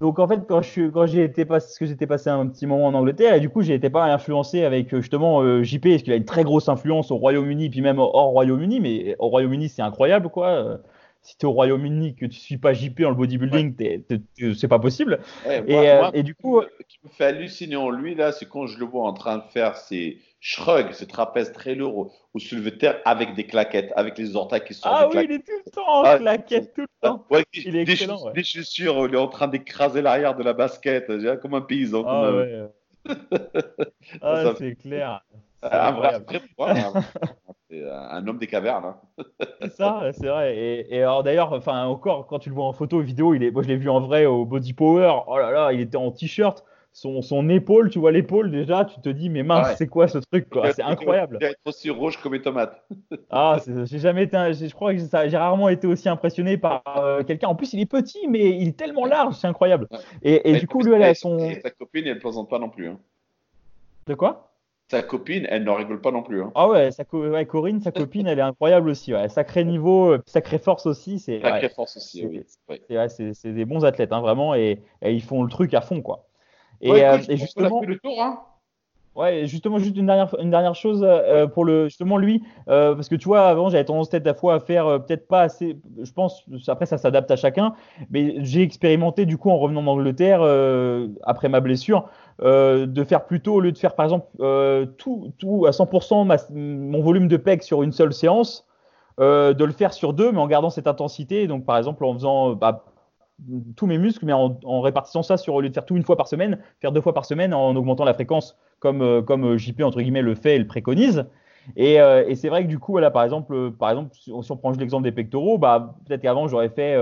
donc en fait, quand je quand j'ai été parce que j'étais passé un petit moment en Angleterre, et du coup, j'ai été pas influencé avec euh, justement euh, JP, parce qu'il a une très grosse influence au Royaume-Uni, puis même hors Royaume-Uni. Mais au Royaume-uni, c'est incroyable, quoi si tu es au Royaume-Uni que tu suis pas JP en le bodybuilding, c'est pas possible. Euh, et, du coup, ce qui me fait halluciner en lui là, c'est quand je le vois en train de faire ses shrugs, ses trapèzes très lourds ou soulevé de terre avec des claquettes, avec les orteils qui sont. Ah oui, il est tout le temps en ah, claquettes, tout le temps. il est excellent. Des, des chaussures, il est en train d'écraser l'arrière de la basket, comme un paysan. Ah, ouais. ah, c'est clair. Un vrai, un homme des cavernes. Hein. c'est ça, c'est vrai. Et, alors d'ailleurs, enfin encore quand tu le vois en photo, vidéo, il est, moi je l'ai vu en vrai au Body Power. Oh là là, il était en t-shirt. Son, son épaule, tu vois l'épaule déjà, tu te dis mais mince, c'est quoi ce truc quoi? C'est incroyable. Il être aussi rouge comme les tomates. ah, j'ai jamais été, je crois que j'ai rarement été aussi impressionné par euh, quelqu'un. En plus, il est petit, mais il est tellement large, c'est incroyable. Et, et du coup, lui, elle a son. sa copine, elle plaisante pas non plus. Hein. De quoi? Sa copine, elle n'en rigole pas non plus. Hein. Ah ouais, sa Corinne, sa copine, elle est incroyable aussi. Ouais. Sacré niveau, euh, sacrée force aussi. Sacrée force aussi, oui. C'est, des bons athlètes, hein, vraiment, et, ils font le truc à fond, quoi. Et, euh, justement, le tour, hein. Ouais, justement, juste une dernière, une dernière chose euh, pour le, justement lui, euh, parce que tu vois, avant j'avais tendance peut-être à fois à faire euh, peut-être pas assez, je pense, après ça s'adapte à chacun, mais j'ai expérimenté du coup en revenant d'Angleterre après ma blessure, de faire plutôt au lieu de faire par exemple tout, tout à 100% mon volume de pec sur une seule séance, de le faire sur deux, mais en gardant cette intensité. Donc par exemple en faisant bah, tous mes muscles, mais en, en, répartissant ça sur au lieu de faire tout une fois par semaine, faire deux fois par semaine en augmentant la fréquence comme, euh, comme euh, JP entre guillemets le fait et le préconise. Et, euh, et c'est vrai que du coup, là, par exemple, par exemple, si on prend l'exemple des pectoraux, bah, peut-être qu'avant j'aurais fait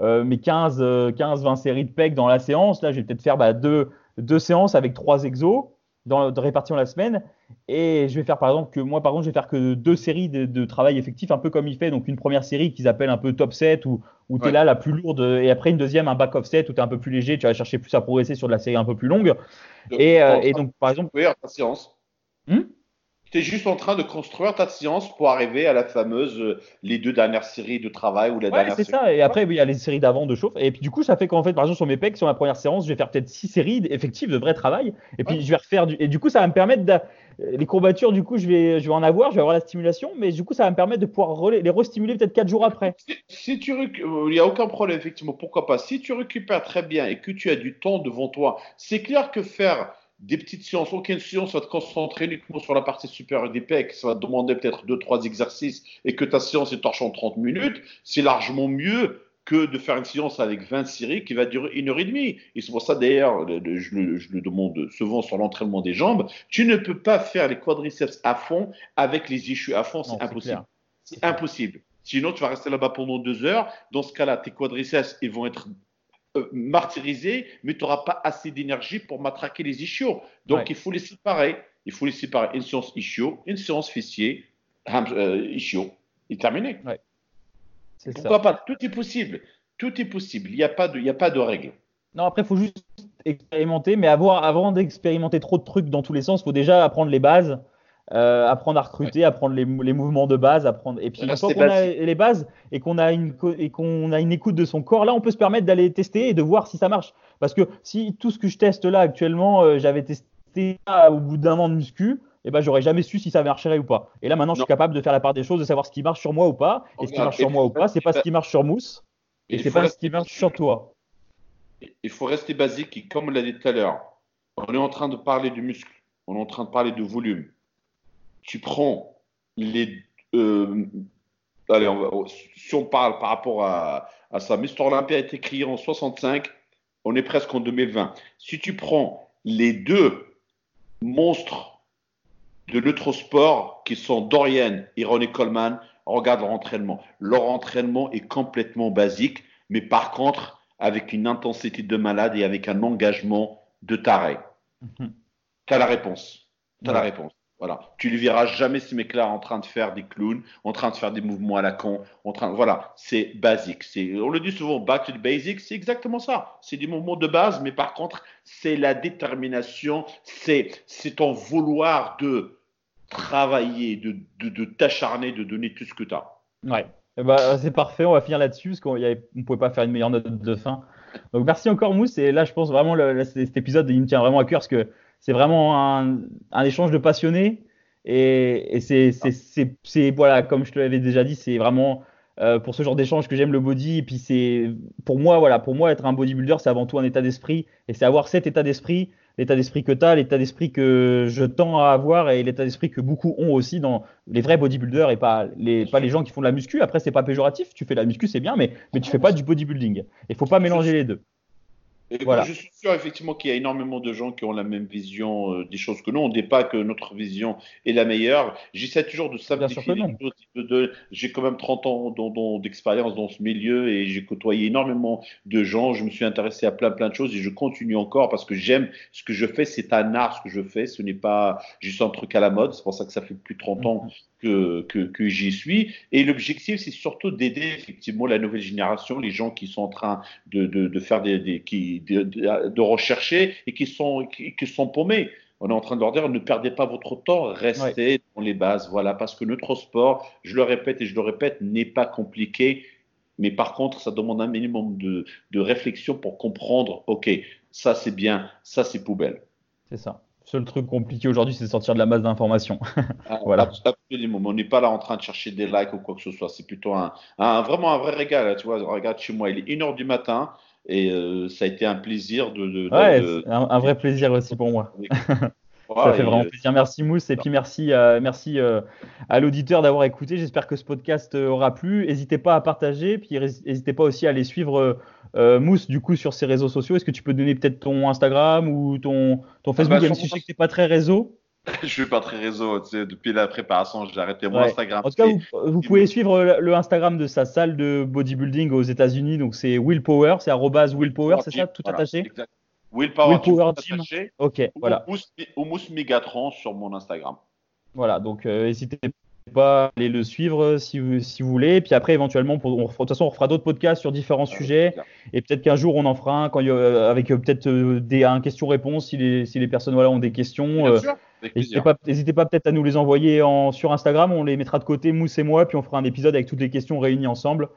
mes 15, 15, 20 séries de pecs dans la séance. Là, je vais peut-être faire bah, deux, deux séances avec trois exos dans, de répartition la semaine. Et je vais faire par exemple que moi, par contre, je vais faire que deux séries de, de travail effectif, un peu comme il fait. Donc une première série qu'ils appellent un peu top set où, où tu es là la plus lourde, et après une deuxième, un back offset où tu es un peu plus léger, tu vas chercher plus à progresser sur de la série un peu plus longue. Et, euh, et, donc, par exemple. Oui, séance. Hmm tu es juste en train de construire ta séance pour arriver à la fameuse, euh, les deux dernières séries de travail ou la ouais, dernière c'est ça. Et après, il y a les séries d'avant de chauffe. Et puis, du coup, ça fait qu'en fait, par exemple, sur mes pecs, sur ma première séance, je vais faire peut-être six séries effectives de vrai travail. Et puis, je vais refaire du. Et du coup, ça va me permettre de. Les courbatures, du coup, je vais, je vais en avoir, je vais avoir la stimulation, mais du coup, ça va me permettre de pouvoir les restimuler peut-être quatre jours après. Si, tu euh, il n'y a aucun problème, effectivement, pourquoi pas. Si tu récupères très bien et que tu as du temps devant toi, c'est clair que faire des petites séances, aucune séance va te concentrer uniquement sur la partie supérieure des pecs, ça va te demander peut-être 2-3 exercices et que ta séance est torchée en 30 minutes, c'est largement mieux que de faire une séance avec 20 séries qui va durer une heure et demie. Et c'est pour ça d'ailleurs, je, le demande souvent sur l'entraînement des jambes, tu ne peux pas faire les quadriceps à fond avec les issues à fond, c'est impossible. C'est impossible. Sinon, tu vas rester là-bas pendant deux heures. Dans ce cas-là, tes quadriceps, ils vont être euh, martyrisé, mais tu n'auras pas assez d'énergie pour matraquer les ischios. Donc, il faut les séparer. Il faut les séparer. Une séance ischio, une séance fessier, euh, ischio, et terminé. Pourquoi pas? Tout est possible. Tout est possible. Il n'y a pas de, il a pas de règle. Non, après, il faut juste expérimenter, mais avoir, avant d'expérimenter trop de trucs dans tous les sens, il faut déjà apprendre les bases. Euh, apprendre à recruter, apprendre les, mouvements de base, apprendre. Et puis une fois qu'on a les bases et qu'on a une et qu'on a une écoute de son corps, là, on peut se permettre d'aller tester et de voir si ça marche. Parce que si tout ce que je teste là actuellement, euh, j'avais testé au bout d'un an de muscu, et eh ben j'aurais jamais su si ça marcherait ou pas. Et là maintenant, je suis capable de faire la part des choses, de savoir ce qui marche sur moi ou pas. Et ce qui marche sur moi ou pas, c'est pas ce qui marche sur Mousse. Et, c'est pas ce qui marche sur toi. Il faut rester basique. comme on l'a dit tout à l'heure, on est en train de parler du muscle, on est en train de parler de volume tu prends les. Euh, allez, si on parle par rapport à, ça, Mister Olympia a été créé en 65, on est presque en 2020. Si tu prends les deux monstres de l'ultrasport qui sont Dorian et Ronnie Coleman, regarde leur entraînement. Leur entraînement est complètement basique, mais par contre, avec une intensité de malade et avec un engagement de taré. Mhm. Tu as la réponse. Tu as la réponse. Voilà. Tu ne verras jamais ces mecs-là en train de faire des clowns, en train de faire des mouvements à la con. En train, voilà, c'est basique. On le dit souvent, back to the basics, c'est exactement ça. C'est des mouvements de base, mais par contre, c'est la détermination, c'est ton vouloir de travailler, de, de, t'acharner, de donner tout ce que tu as. Ouais, ben, c'est parfait, on va finir là-dessus parce qu'on ne pouvait pas faire une meilleure note de fin. Donc merci encore Mousse, et là je pense vraiment le, cet épisode il me tient vraiment à cœur parce que c'est vraiment un, échange de passionnés et, et c'est voilà comme je te l'avais déjà dit c'est vraiment euh, pour ce genre d'échange que j'aime le body et puis c'est pour moi voilà pour moi être un bodybuilder c'est avant tout un état d'esprit et c'est avoir cet état d'esprit l'état d'esprit que tu as, l'état d'esprit que je tends à avoir et l'état d'esprit que beaucoup ont aussi dans les vrais bodybuilders et pas les, pas les gens qui font de la muscu. Après, c'est pas péjoratif, tu fais de la muscu, c'est bien, mais, mais tu fais pas du bodybuilding. Il faut pas mélanger les deux. Je suis sûr effectivement qu'il y a énormément de gens qui ont la même vision euh, des choses que nous. On ne dit pas que notre vision est la meilleure. J'essaie toujours de simplifier les J'ai quand même 30 ans d'expérience dans ce milieu et j'ai côtoyé énormément de gens. Je me suis intéressé à plein plein de choses et je continue encore parce que j'aime ce que je fais. C'est un art ce que je fais. Ce n'est pas juste un truc à la mode. C'est pour ça que ça fait plus de 30 ans que, que, j'y suis. Et l'objectif, c'est surtout d'aider effectivement la nouvelle génération, les gens qui sont en train de, de, de faire des, des qui, de, de, rechercher et qui sont, qui, sont paumés. On est en train de leur dire ne perdez pas votre temps, restez dans les bases. Voilà, parce que notre sport, je le répète et je le répète, n'est pas compliqué. Mais par contre, ça demande un minimum de, de réflexion pour comprendre, OK, ça c'est bien, ça c'est poubelle. C'est ça seul truc compliqué aujourd'hui, c'est de sortir de la masse d'informations. Ah, voilà. Absolument. On n'est pas là en train de chercher des likes ou quoi que ce soit. C'est plutôt un, vraiment un vrai régal. Tu vois, regarde chez moi, il est 1h du matin et euh, ça a été un plaisir de. ouais, Un, vrai plaisir aussi pour moi. ça fait vraiment plaisir. Merci Mousse et puis merci, euh, merci euh, à l'auditeur d'avoir écouté. J'espère que ce podcast aura plu. N'hésitez pas à partager, puis n'hésitez pas aussi à aller suivre euh, Mousse, du coup, sur ses réseaux sociaux, est-ce que tu peux donner peut-être ton Instagram ou ton, ton ah Facebook, bah, même si je sais que tu n'es pas très réseau je suis pas très réseau, tu sais, depuis la préparation, j'ai arrêté mon Instagram. En tout cas, vous, pouvez suivre le Instagram de sa salle de bodybuilding aux États-Unis, donc c'est Willpower, c'est Willpower, c'est ça, tout attaché? Willpower, Willpower Team. Ok, voilà. Ou Mousse Megatron sur mon Instagram. Voilà, donc euh, n'hésitez pas aller le suivre si vous, si vous voulez. Puis après, éventuellement, pour, de toute façon, on fera d'autres podcasts sur différents ah, sujets. Et peut-être qu'un jour, on en fera un quand a, avec euh, peut-être euh, des un question-réponse si les, si les personnes voilà, ont des questions. Euh, n'hésitez pas, pas peut-être à nous les envoyer en, sur Instagram. On les mettra de côté, Mousse et moi, puis on fera un épisode avec toutes les questions réunies ensemble.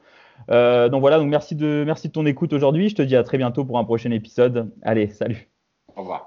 Donc voilà, donc merci de, merci de ton écoute aujourd'hui. Je te dis à très bientôt pour un prochain épisode. Allez, salut. Au revoir.